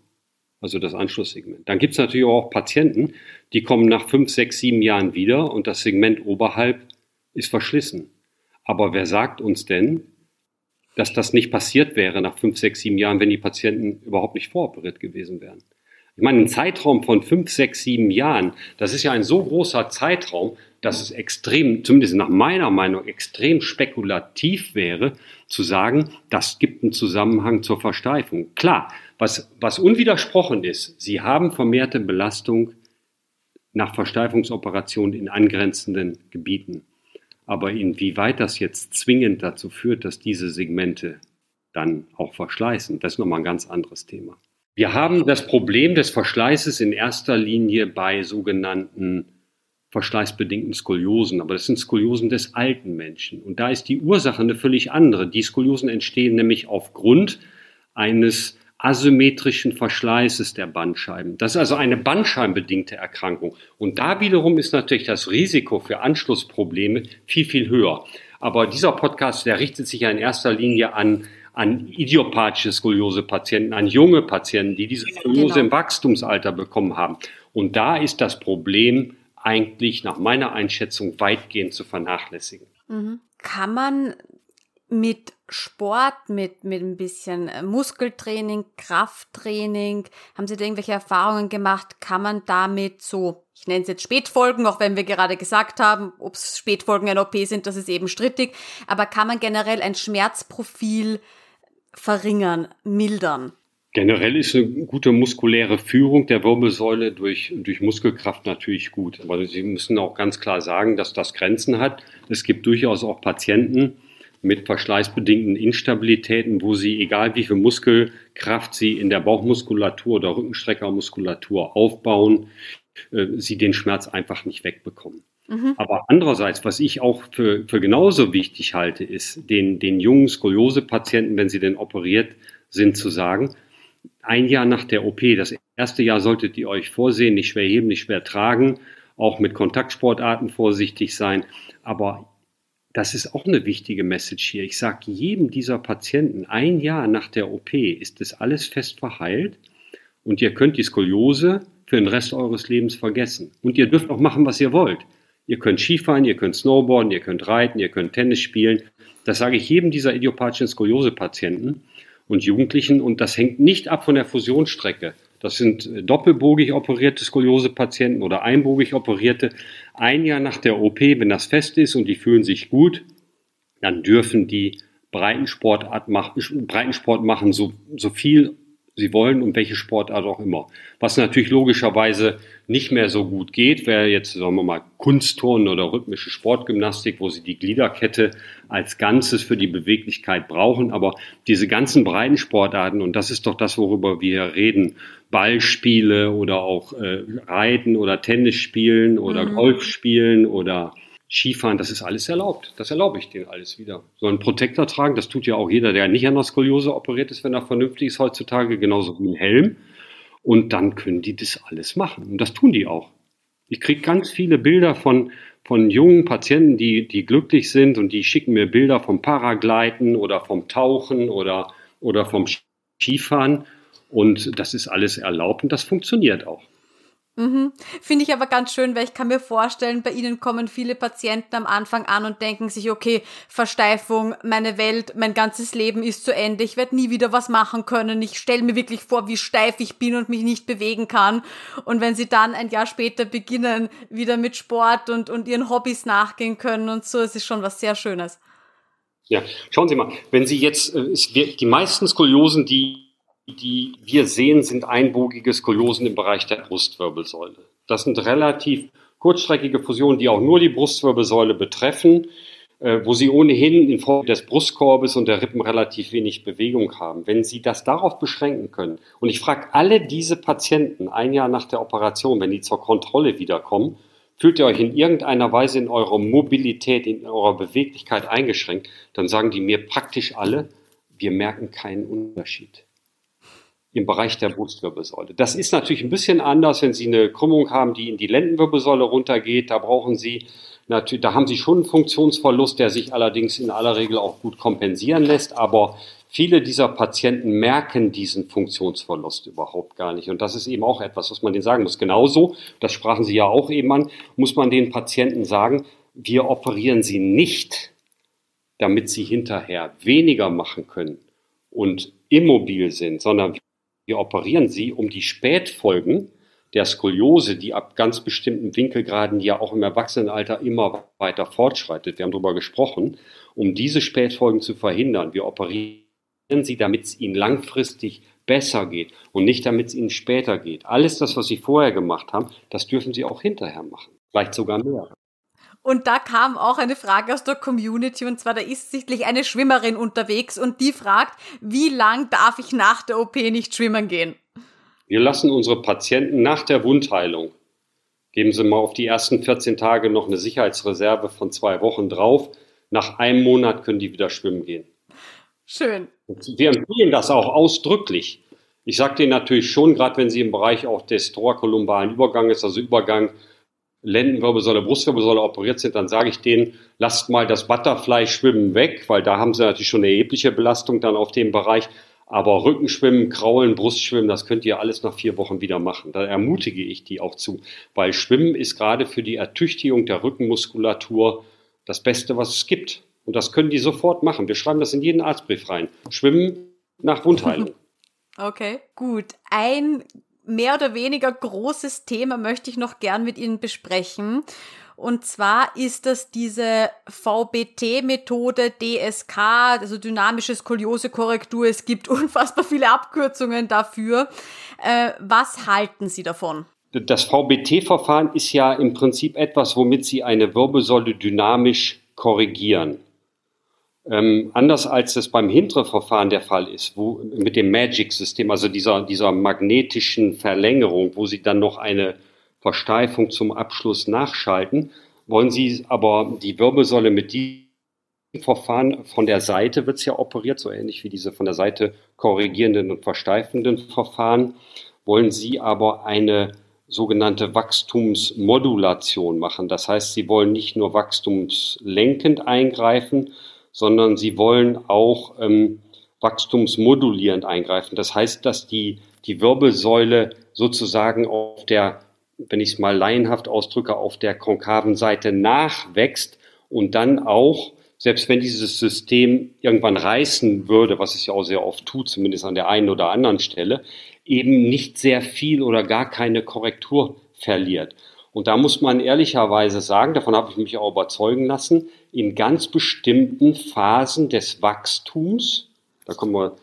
Also das Anschlusssegment. Dann gibt es natürlich auch Patienten, die kommen nach fünf, sechs, sieben Jahren wieder und das Segment oberhalb ist verschlissen. Aber wer sagt uns denn, dass das nicht passiert wäre nach fünf, sechs, sieben Jahren, wenn die Patienten überhaupt nicht voroperiert gewesen wären. Ich meine, ein Zeitraum von fünf, sechs, sieben Jahren, das ist ja ein so großer Zeitraum, dass es extrem, zumindest nach meiner Meinung, extrem spekulativ wäre, zu sagen, das gibt einen Zusammenhang zur Versteifung. Klar, was, was unwidersprochen ist, Sie haben vermehrte Belastung nach Versteifungsoperationen in angrenzenden Gebieten. Aber inwieweit das jetzt zwingend dazu führt, dass diese Segmente dann auch verschleißen, das ist nochmal ein ganz anderes Thema. Wir haben das Problem des Verschleißes in erster Linie bei sogenannten verschleißbedingten Skoliosen, aber das sind Skoliosen des alten Menschen. Und da ist die Ursache eine völlig andere. Die Skoliosen entstehen nämlich aufgrund eines asymmetrischen Verschleißes der Bandscheiben. Das ist also eine bandscheibenbedingte Erkrankung. Und da wiederum ist natürlich das Risiko für Anschlussprobleme viel, viel höher. Aber dieser Podcast, der richtet sich ja in erster Linie an, an idiopathische Skoliose-Patienten, an junge Patienten, die diese Skoliose genau. im Wachstumsalter bekommen haben. Und da ist das Problem eigentlich nach meiner Einschätzung weitgehend zu vernachlässigen. Mhm. Kann man mit Sport, mit, mit ein bisschen äh, Muskeltraining, Krafttraining, haben Sie da irgendwelche Erfahrungen gemacht? Kann man damit so, ich nenne es jetzt Spätfolgen, auch wenn wir gerade gesagt haben, ob es Spätfolgen einer OP sind, das ist eben strittig, aber kann man generell ein Schmerzprofil verringern, mildern? Generell ist eine gute muskuläre Führung der Wirbelsäule durch, durch Muskelkraft natürlich gut. Aber Sie müssen auch ganz klar sagen, dass das Grenzen hat. Es gibt durchaus auch Patienten mit verschleißbedingten Instabilitäten, wo sie, egal wie viel Muskelkraft sie in der Bauchmuskulatur oder Rückenstreckermuskulatur aufbauen, äh, sie den Schmerz einfach nicht wegbekommen. Mhm. Aber andererseits, was ich auch für, für genauso wichtig halte, ist, den, den jungen Skoliose-Patienten, wenn sie denn operiert sind, zu sagen, ein Jahr nach der OP, das erste Jahr solltet ihr euch vorsehen, nicht schwer heben, nicht schwer tragen, auch mit Kontaktsportarten vorsichtig sein. Aber das ist auch eine wichtige Message hier. Ich sage jedem dieser Patienten, ein Jahr nach der OP ist das alles fest verheilt und ihr könnt die Skoliose für den Rest eures Lebens vergessen. Und ihr dürft auch machen, was ihr wollt. Ihr könnt Skifahren, ihr könnt Snowboarden, ihr könnt reiten, ihr könnt Tennis spielen. Das sage ich jedem dieser idiopathischen Skoliose-Patienten und Jugendlichen und das hängt nicht ab von der Fusionsstrecke. Das sind äh, doppelbogig operierte Skoliose-Patienten oder einbogig operierte. Ein Jahr nach der OP, wenn das fest ist und die fühlen sich gut, dann dürfen die Breitensport machen, so, so viel sie wollen und welche Sportart auch immer. Was natürlich logischerweise nicht mehr so gut geht, wäre jetzt, sagen wir mal, Kunstturnen oder rhythmische Sportgymnastik, wo sie die Gliederkette als Ganzes für die Beweglichkeit brauchen. Aber diese ganzen breiten Sportarten, und das ist doch das, worüber wir reden, Ballspiele oder auch äh, Reiten oder Tennis spielen oder mhm. Golf spielen oder Skifahren, das ist alles erlaubt. Das erlaube ich denen alles wieder. So einen Protektor tragen, das tut ja auch jeder, der nicht an der Skoliose operiert ist, wenn er vernünftig ist heutzutage, genauso wie ein Helm. Und dann können die das alles machen. Und das tun die auch. Ich kriege ganz viele Bilder von, von jungen Patienten, die, die glücklich sind und die schicken mir Bilder vom Paragleiten oder vom Tauchen oder, oder vom Skifahren. Und das ist alles erlaubt und das funktioniert auch. Mhm. Finde ich aber ganz schön, weil ich kann mir vorstellen, bei Ihnen kommen viele Patienten am Anfang an und denken sich, okay, Versteifung, meine Welt, mein ganzes Leben ist zu Ende, ich werde nie wieder was machen können, ich stelle mir wirklich vor, wie steif ich bin und mich nicht bewegen kann. Und wenn Sie dann ein Jahr später beginnen, wieder mit Sport und, und Ihren Hobbys nachgehen können und so, es ist schon was sehr Schönes. Ja, schauen Sie mal, wenn Sie jetzt, äh, die meisten Skoliosen, die die wir sehen, sind einbogige Skoliosen im Bereich der Brustwirbelsäule. Das sind relativ kurzstreckige Fusionen, die auch nur die Brustwirbelsäule betreffen, äh, wo Sie ohnehin infolge des Brustkorbes und der Rippen relativ wenig Bewegung haben. Wenn Sie das darauf beschränken können, und ich frage alle diese Patienten ein Jahr nach der Operation, wenn die zur Kontrolle wiederkommen, fühlt ihr euch in irgendeiner Weise in eurer Mobilität, in eurer Beweglichkeit eingeschränkt, dann sagen die mir praktisch alle, wir merken keinen Unterschied im Bereich der Brustwirbelsäule. Das ist natürlich ein bisschen anders, wenn Sie eine Krümmung haben, die in die Lendenwirbelsäule runtergeht. Da brauchen Sie natürlich, da haben Sie schon einen Funktionsverlust, der sich allerdings in aller Regel auch gut kompensieren lässt. Aber viele dieser Patienten merken diesen Funktionsverlust überhaupt gar nicht. Und das ist eben auch etwas, was man denen sagen muss. Genauso, das sprachen Sie ja auch eben an, muss man den Patienten sagen, wir operieren sie nicht, damit sie hinterher weniger machen können und immobil sind, sondern wir operieren sie, um die Spätfolgen der Skoliose, die ab ganz bestimmten Winkelgraden ja auch im Erwachsenenalter immer weiter fortschreitet, wir haben darüber gesprochen, um diese Spätfolgen zu verhindern. Wir operieren sie, damit es ihnen langfristig besser geht und nicht damit es ihnen später geht. Alles das, was sie vorher gemacht haben, das dürfen sie auch hinterher machen. Vielleicht sogar mehr. Und da kam auch eine Frage aus der Community und zwar da ist sichtlich eine Schwimmerin unterwegs und die fragt, wie lang darf ich nach der OP nicht schwimmen gehen? Wir lassen unsere Patienten nach der Wundheilung Geben Sie mal auf die ersten 14 Tage noch eine Sicherheitsreserve von zwei Wochen drauf. Nach einem Monat können die wieder schwimmen gehen. Schön. Wir empfehlen das auch ausdrücklich. Ich sage denen natürlich schon, gerade wenn sie im Bereich auch des thorakolumbalen Überganges, also Übergang Lendenwirbelsäule, Brustwirbelsäule operiert sind, dann sage ich denen, lasst mal das Butterfly-Schwimmen weg, weil da haben sie natürlich schon eine erhebliche Belastung dann auf dem Bereich. Aber Rückenschwimmen, Kraulen, Brustschwimmen, das könnt ihr alles nach vier Wochen wieder machen. Da ermutige ich die auch zu, weil Schwimmen ist gerade für die Ertüchtigung der Rückenmuskulatur das Beste, was es gibt. Und das können die sofort machen. Wir schreiben das in jeden Arztbrief rein. Schwimmen nach Wundheilung. Okay, gut. Ein mehr oder weniger großes Thema möchte ich noch gern mit Ihnen besprechen. Und zwar ist das diese VBT-Methode DSK, also dynamische Skoliose-Korrektur. Es gibt unfassbar viele Abkürzungen dafür. Äh, was halten Sie davon? Das VBT-Verfahren ist ja im Prinzip etwas, womit Sie eine Wirbelsäule dynamisch korrigieren. Ähm, anders als das beim Hindre-Verfahren der Fall ist, wo mit dem Magic-System, also dieser, dieser magnetischen Verlängerung, wo Sie dann noch eine Versteifung zum Abschluss nachschalten, wollen Sie aber die Wirbelsäule mit diesem Verfahren von der Seite wird es ja operiert, so ähnlich wie diese von der Seite korrigierenden und versteifenden Verfahren, wollen Sie aber eine sogenannte Wachstumsmodulation machen. Das heißt, Sie wollen nicht nur wachstumslenkend eingreifen, sondern sie wollen auch ähm, wachstumsmodulierend eingreifen. Das heißt, dass die, die Wirbelsäule sozusagen auf der, wenn ich es mal laienhaft ausdrücke, auf der konkaven Seite nachwächst und dann auch, selbst wenn dieses System irgendwann reißen würde, was es ja auch sehr oft tut, zumindest an der einen oder anderen Stelle, eben nicht sehr viel oder gar keine Korrektur verliert. Und da muss man ehrlicherweise sagen, davon habe ich mich auch überzeugen lassen, in ganz bestimmten Phasen des Wachstums, da kommen wir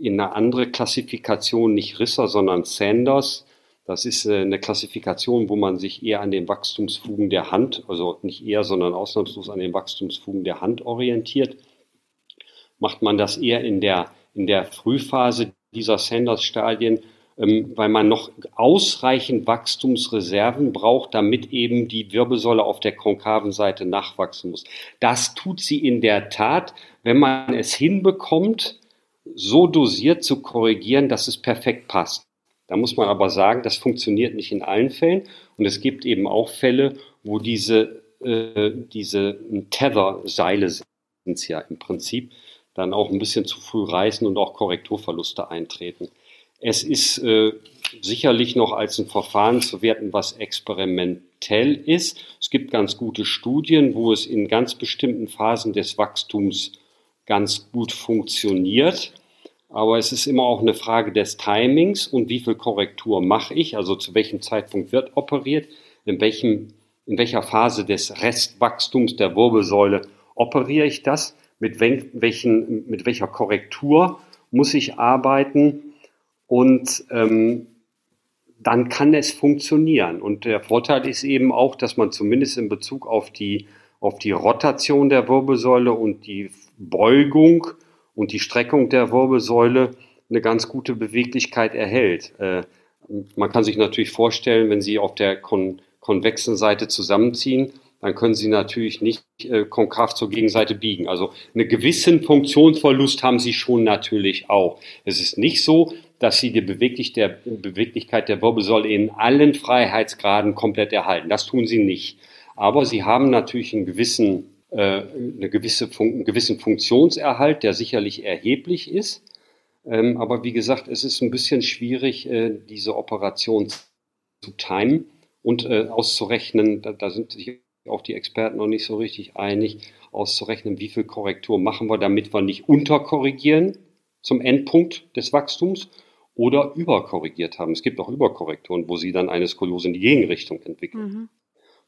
in eine andere Klassifikation, nicht Risser, sondern Sanders, das ist äh, eine Klassifikation, wo man sich eher an den Wachstumsfugen der Hand, also nicht eher, sondern ausnahmslos an den Wachstumsfugen der Hand orientiert. Macht man das eher in der, in der Frühphase dieser Sanders-Stadien, weil man noch ausreichend Wachstumsreserven braucht, damit eben die Wirbelsäule auf der konkaven Seite nachwachsen muss. Das tut sie in der Tat, wenn man es hinbekommt, so dosiert zu korrigieren, dass es perfekt passt. Da muss man aber sagen, das funktioniert nicht in allen Fällen. Und es gibt eben auch Fälle, wo diese, äh, diese Tether-Seile sind ja im Prinzip, dann auch ein bisschen zu früh reißen und auch Korrekturverluste eintreten. Es ist äh, sicherlich noch als ein Verfahren zu werten, was experimentell ist. Es gibt ganz gute Studien, wo es in ganz bestimmten Phasen des Wachstums ganz gut funktioniert. Aber es ist immer auch eine Frage des Timings und wie viel Korrektur mache ich, also zu welchem Zeitpunkt wird operiert, in, welchem, in welcher Phase des Restwachstums der Wirbelsäule operiere ich das, mit, welchen, mit welcher Korrektur muss ich arbeiten und ähm, dann kann es funktionieren. Und der Vorteil ist eben auch, dass man zumindest in Bezug auf die, auf die Rotation der Wirbelsäule und die Beugung und die Streckung der Wirbelsäule eine ganz gute Beweglichkeit erhält. Äh, man kann sich natürlich vorstellen, wenn Sie auf der kon konvexen Seite zusammenziehen, dann können Sie natürlich nicht äh, konkav zur Gegenseite biegen. Also einen gewissen Funktionsverlust haben Sie schon natürlich auch. Es ist nicht so, dass sie die Beweglichkeit der Wirbelsäule in allen Freiheitsgraden komplett erhalten. Das tun sie nicht. Aber sie haben natürlich einen gewissen, äh, eine gewisse einen gewissen Funktionserhalt, der sicherlich erheblich ist. Ähm, aber wie gesagt, es ist ein bisschen schwierig, äh, diese Operation zu timen und äh, auszurechnen. Da, da sind sich auch die Experten noch nicht so richtig einig, auszurechnen, wie viel Korrektur machen wir, damit wir nicht unterkorrigieren zum Endpunkt des Wachstums oder überkorrigiert haben. Es gibt auch Überkorrekturen, wo sie dann eine Skoliose in die Gegenrichtung entwickeln. Mhm.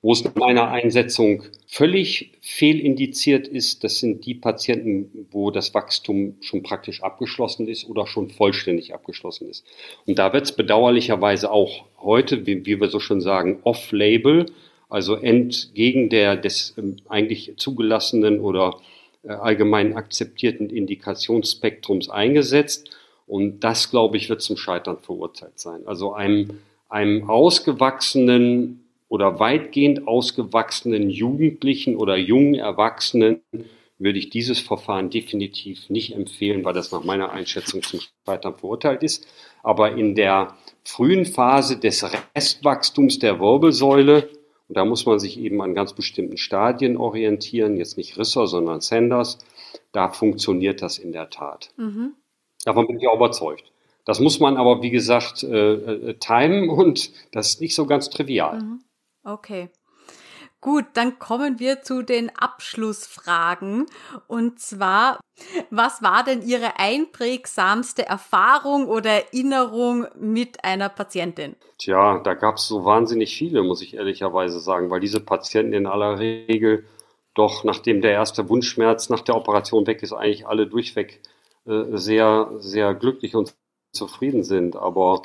Wo es nach meiner Einsetzung völlig fehlindiziert ist, das sind die Patienten, wo das Wachstum schon praktisch abgeschlossen ist oder schon vollständig abgeschlossen ist. Und da wird es bedauerlicherweise auch heute, wie, wie wir so schon sagen, off-label, also entgegen der des ähm, eigentlich zugelassenen oder äh, allgemein akzeptierten Indikationsspektrums eingesetzt und das, glaube ich, wird zum Scheitern verurteilt sein. Also einem, einem ausgewachsenen oder weitgehend ausgewachsenen Jugendlichen oder jungen Erwachsenen würde ich dieses Verfahren definitiv nicht empfehlen, weil das nach meiner Einschätzung zum Scheitern verurteilt ist. Aber in der frühen Phase des Restwachstums der Wirbelsäule, und da muss man sich eben an ganz bestimmten Stadien orientieren, jetzt nicht Risser, sondern Sanders, da funktioniert das in der Tat. Mhm. Davon bin ich auch überzeugt. Das muss man aber, wie gesagt, äh, äh, timen und das ist nicht so ganz trivial. Mhm. Okay. Gut, dann kommen wir zu den Abschlussfragen. Und zwar, was war denn Ihre einprägsamste Erfahrung oder Erinnerung mit einer Patientin? Tja, da gab es so wahnsinnig viele, muss ich ehrlicherweise sagen, weil diese Patienten in aller Regel doch, nachdem der erste Wunschschmerz nach der Operation weg ist, eigentlich alle durchweg sehr, sehr glücklich und zufrieden sind. Aber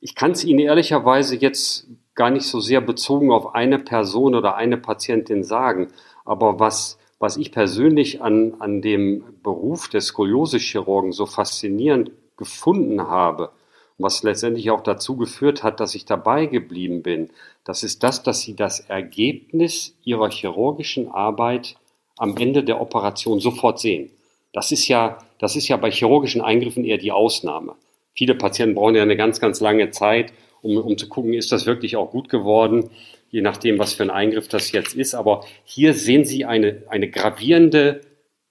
ich kann es Ihnen ehrlicherweise jetzt gar nicht so sehr bezogen auf eine Person oder eine Patientin sagen. Aber was, was ich persönlich an, an dem Beruf des Skoliosechirurgen so faszinierend gefunden habe, was letztendlich auch dazu geführt hat, dass ich dabei geblieben bin, das ist das, dass sie das Ergebnis ihrer chirurgischen Arbeit am Ende der Operation sofort sehen. Das ist ja, das ist ja bei chirurgischen Eingriffen eher die Ausnahme. Viele Patienten brauchen ja eine ganz, ganz lange Zeit, um, um zu gucken, ist das wirklich auch gut geworden, je nachdem, was für ein Eingriff das jetzt ist. Aber hier sehen Sie eine, eine gravierende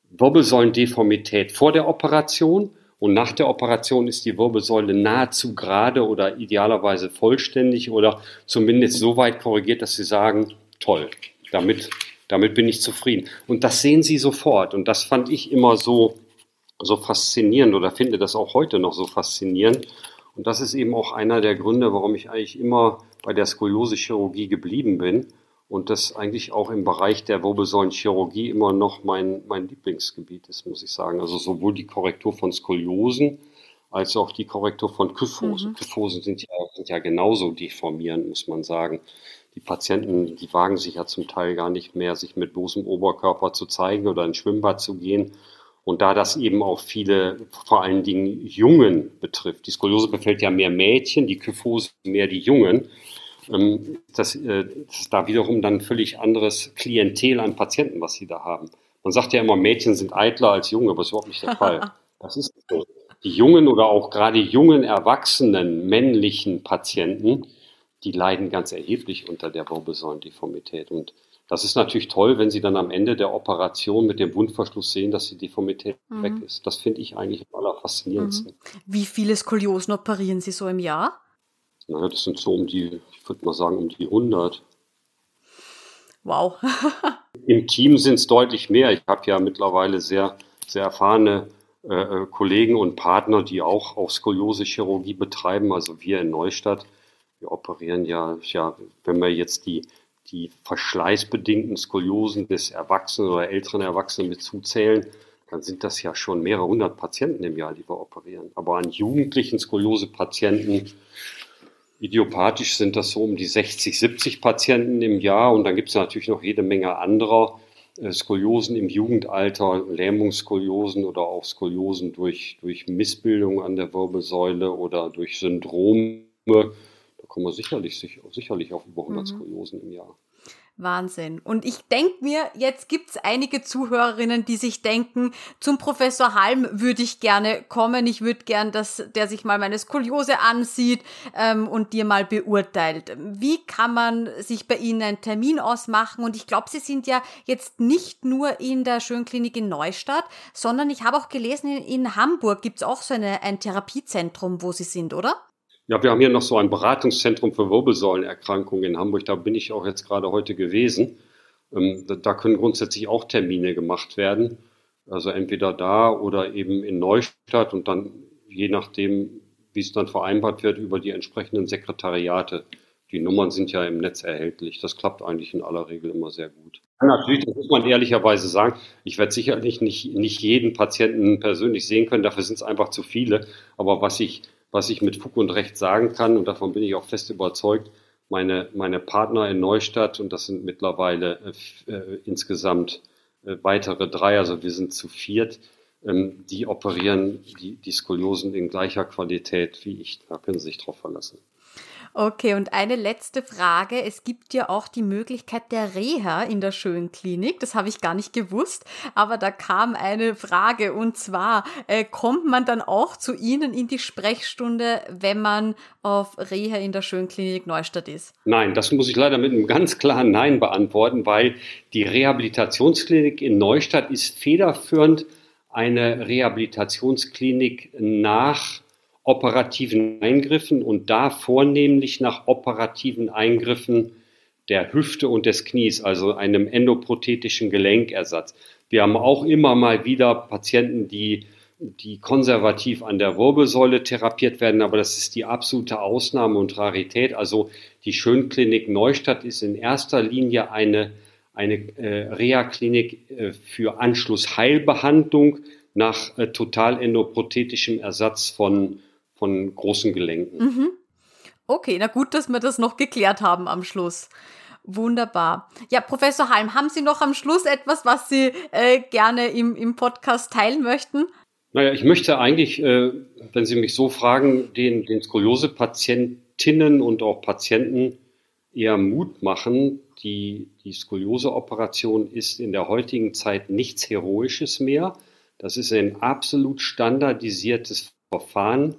Wirbelsäulendeformität vor der Operation und nach der Operation ist die Wirbelsäule nahezu gerade oder idealerweise vollständig oder zumindest so weit korrigiert, dass Sie sagen, toll, damit, damit bin ich zufrieden. Und das sehen Sie sofort. Und das fand ich immer so so faszinierend oder finde das auch heute noch so faszinierend. Und das ist eben auch einer der Gründe, warum ich eigentlich immer bei der Skoliose-Chirurgie geblieben bin und das eigentlich auch im Bereich der Wirbelsäulenchirurgie immer noch mein, mein Lieblingsgebiet ist, muss ich sagen. Also sowohl die Korrektur von Skoliosen als auch die Korrektur von Kyphosen. Mhm. Kyphosen sind ja, sind ja genauso deformierend, muss man sagen. Die Patienten, die wagen sich ja zum Teil gar nicht mehr, sich mit bloßem Oberkörper zu zeigen oder ins Schwimmbad zu gehen und da das eben auch viele, vor allen Dingen Jungen betrifft, die Skoliose befällt ja mehr Mädchen, die Kyphose mehr die Jungen, ähm, das, äh, das ist da wiederum dann völlig anderes Klientel an Patienten, was sie da haben. Man sagt ja immer, Mädchen sind eitler als Junge, aber das ist überhaupt nicht der Fall. Das ist so. Die jungen oder auch gerade jungen, erwachsenen männlichen Patienten, die leiden ganz erheblich unter der Wirbelsäulendeformität. Und das ist natürlich toll, wenn Sie dann am Ende der Operation mit dem Wundverschluss sehen, dass die Deformität mhm. weg ist. Das finde ich eigentlich am allerfaszinierendsten. Mhm. Wie viele Skoliosen operieren Sie so im Jahr? Naja, das sind so um die, ich würde mal sagen, um die 100. Wow. Im Team sind es deutlich mehr. Ich habe ja mittlerweile sehr, sehr erfahrene äh, äh, Kollegen und Partner, die auch, auch Skoliose-Chirurgie betreiben. Also wir in Neustadt, wir operieren ja, ja, wenn wir jetzt die die verschleißbedingten Skoliosen des Erwachsenen oder älteren Erwachsenen mit zuzählen, dann sind das ja schon mehrere hundert Patienten im Jahr, die wir operieren. Aber an jugendlichen Skoliose-Patienten, idiopathisch sind das so um die 60, 70 Patienten im Jahr. Und dann gibt es natürlich noch jede Menge anderer äh, Skoliosen im Jugendalter, Lähmungskoliosen oder auch Skoliosen durch, durch Missbildung an der Wirbelsäule oder durch Syndrome kommen wir sicherlich, sicherlich auf über 100 mhm. Skoliosen im Jahr. Wahnsinn. Und ich denke mir, jetzt gibt's einige Zuhörerinnen, die sich denken, zum Professor Halm würde ich gerne kommen. Ich würde gern, dass der sich mal meine Skoliose ansieht ähm, und dir mal beurteilt. Wie kann man sich bei Ihnen einen Termin ausmachen? Und ich glaube, Sie sind ja jetzt nicht nur in der Schönklinik in Neustadt, sondern ich habe auch gelesen, in, in Hamburg gibt's auch so eine, ein Therapiezentrum, wo Sie sind, oder? Ja, wir haben hier noch so ein Beratungszentrum für Wirbelsäulenerkrankungen in Hamburg. Da bin ich auch jetzt gerade heute gewesen. Ähm, da können grundsätzlich auch Termine gemacht werden. Also entweder da oder eben in Neustadt und dann je nachdem, wie es dann vereinbart wird, über die entsprechenden Sekretariate. Die Nummern sind ja im Netz erhältlich. Das klappt eigentlich in aller Regel immer sehr gut. natürlich, das muss man ehrlicherweise sagen, ich werde sicherlich nicht, nicht jeden Patienten persönlich sehen können, dafür sind es einfach zu viele. Aber was ich was ich mit Fug und Recht sagen kann, und davon bin ich auch fest überzeugt, meine, meine Partner in Neustadt, und das sind mittlerweile äh, äh, insgesamt äh, weitere drei, also wir sind zu viert, ähm, die operieren die, die Skoliosen in gleicher Qualität wie ich. Da können Sie sich drauf verlassen. Okay, und eine letzte Frage. Es gibt ja auch die Möglichkeit der Reha in der Schönklinik. Das habe ich gar nicht gewusst, aber da kam eine Frage und zwar, äh, kommt man dann auch zu Ihnen in die Sprechstunde, wenn man auf Reha in der Schönklinik Neustadt ist? Nein, das muss ich leider mit einem ganz klaren Nein beantworten, weil die Rehabilitationsklinik in Neustadt ist federführend eine Rehabilitationsklinik nach operativen Eingriffen und da vornehmlich nach operativen Eingriffen der Hüfte und des Knies, also einem endoprothetischen Gelenkersatz. Wir haben auch immer mal wieder Patienten, die, die konservativ an der Wirbelsäule therapiert werden, aber das ist die absolute Ausnahme und Rarität. Also die Schönklinik Neustadt ist in erster Linie eine, eine äh, Reha-Klinik äh, für Anschlussheilbehandlung nach äh, total endoprothetischem Ersatz von von großen Gelenken. Mhm. Okay, na gut, dass wir das noch geklärt haben am Schluss. Wunderbar. Ja, Professor Halm, haben Sie noch am Schluss etwas, was Sie äh, gerne im, im Podcast teilen möchten? Naja, ich möchte eigentlich, äh, wenn Sie mich so fragen, den, den Skoliose-Patientinnen und auch Patienten eher Mut machen. Die, die Skoliose-Operation ist in der heutigen Zeit nichts Heroisches mehr. Das ist ein absolut standardisiertes Verfahren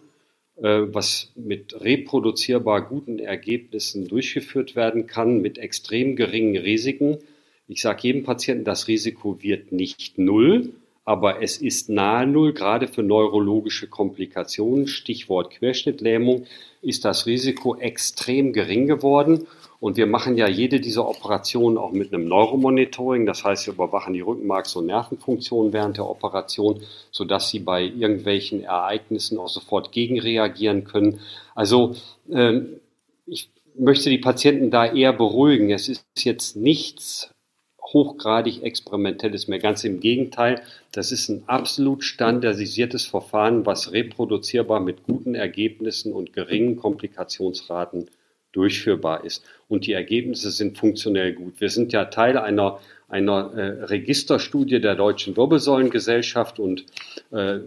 was mit reproduzierbar guten Ergebnissen durchgeführt werden kann, mit extrem geringen Risiken. Ich sage jedem Patienten, das Risiko wird nicht null, aber es ist nahe null, gerade für neurologische Komplikationen, Stichwort Querschnittlähmung, ist das Risiko extrem gering geworden. Und wir machen ja jede dieser Operationen auch mit einem Neuromonitoring. Das heißt, wir überwachen die Rückenmarks- und Nervenfunktion während der Operation, sodass sie bei irgendwelchen Ereignissen auch sofort gegenreagieren können. Also äh, ich möchte die Patienten da eher beruhigen. Es ist jetzt nichts hochgradig experimentelles mehr. Ganz im Gegenteil, das ist ein absolut standardisiertes Verfahren, was reproduzierbar mit guten Ergebnissen und geringen Komplikationsraten durchführbar ist. Und die Ergebnisse sind funktionell gut. Wir sind ja Teil einer, einer äh, Registerstudie der Deutschen Wirbelsäulengesellschaft und äh,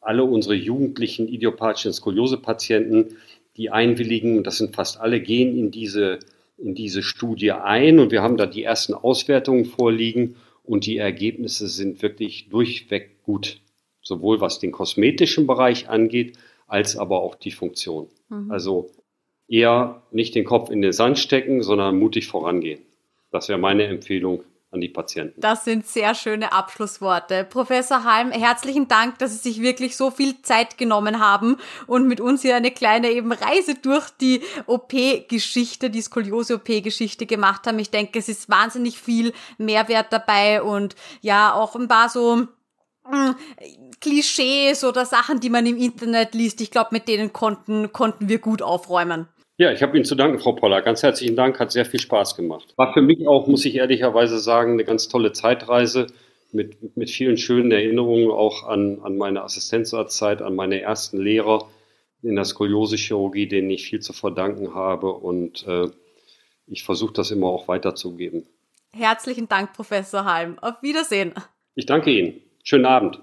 alle unsere jugendlichen idiopathischen Skoliose-Patienten, die einwilligen, das sind fast alle, gehen in diese, in diese Studie ein und wir haben da die ersten Auswertungen vorliegen und die Ergebnisse sind wirklich durchweg gut, sowohl was den kosmetischen Bereich angeht, als aber auch die Funktion. Mhm. Also eher nicht den Kopf in den Sand stecken, sondern mutig vorangehen. Das wäre meine Empfehlung an die Patienten. Das sind sehr schöne Abschlussworte. Professor Halm, herzlichen Dank, dass Sie sich wirklich so viel Zeit genommen haben und mit uns hier eine kleine eben Reise durch die OP-Geschichte, die Skoliose-OP-Geschichte gemacht haben. Ich denke, es ist wahnsinnig viel Mehrwert dabei und ja, auch ein paar so hm, Klischees oder Sachen, die man im Internet liest. Ich glaube, mit denen konnten, konnten wir gut aufräumen. Ja, ich habe Ihnen zu danken, Frau Poller. Ganz herzlichen Dank, hat sehr viel Spaß gemacht. War für mich auch, muss ich ehrlicherweise sagen, eine ganz tolle Zeitreise mit, mit vielen schönen Erinnerungen auch an, an meine Assistenzarztzeit, an meine ersten Lehrer in der Skoliose-Chirurgie, denen ich viel zu verdanken habe. Und äh, ich versuche das immer auch weiterzugeben. Herzlichen Dank, Professor Halm. Auf Wiedersehen. Ich danke Ihnen. Schönen Abend.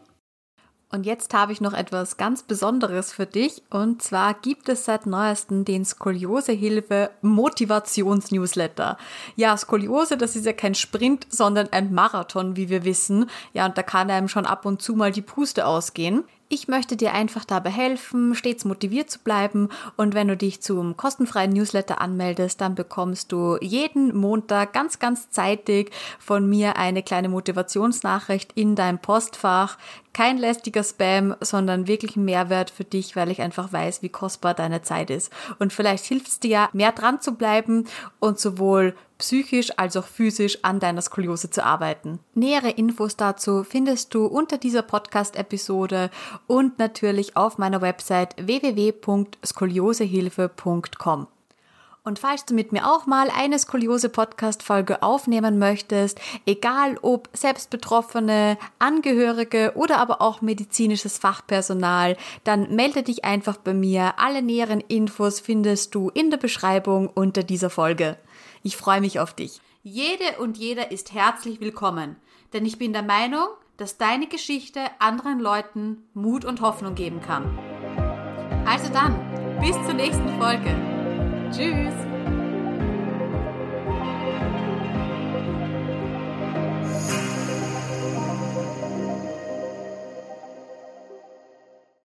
Und jetzt habe ich noch etwas ganz Besonderes für dich. Und zwar gibt es seit neuestem den Skoliosehilfe Motivationsnewsletter. Ja, Skoliose, das ist ja kein Sprint, sondern ein Marathon, wie wir wissen. Ja, und da kann einem schon ab und zu mal die Puste ausgehen. Ich möchte dir einfach dabei helfen, stets motiviert zu bleiben und wenn du dich zum kostenfreien Newsletter anmeldest, dann bekommst du jeden Montag ganz, ganz zeitig von mir eine kleine Motivationsnachricht in deinem Postfach. Kein lästiger Spam, sondern wirklich ein Mehrwert für dich, weil ich einfach weiß, wie kostbar deine Zeit ist. Und vielleicht hilft es dir ja, mehr dran zu bleiben und sowohl psychisch als auch physisch an deiner Skoliose zu arbeiten. Nähere Infos dazu findest du unter dieser Podcast-Episode und natürlich auf meiner Website www.skoliosehilfe.com. Und falls du mit mir auch mal eine Skoliose-Podcast-Folge aufnehmen möchtest, egal ob Selbstbetroffene, Angehörige oder aber auch medizinisches Fachpersonal, dann melde dich einfach bei mir. Alle näheren Infos findest du in der Beschreibung unter dieser Folge. Ich freue mich auf dich. Jede und jeder ist herzlich willkommen, denn ich bin der Meinung, dass deine Geschichte anderen Leuten Mut und Hoffnung geben kann. Also dann, bis zur nächsten Folge. Tschüss.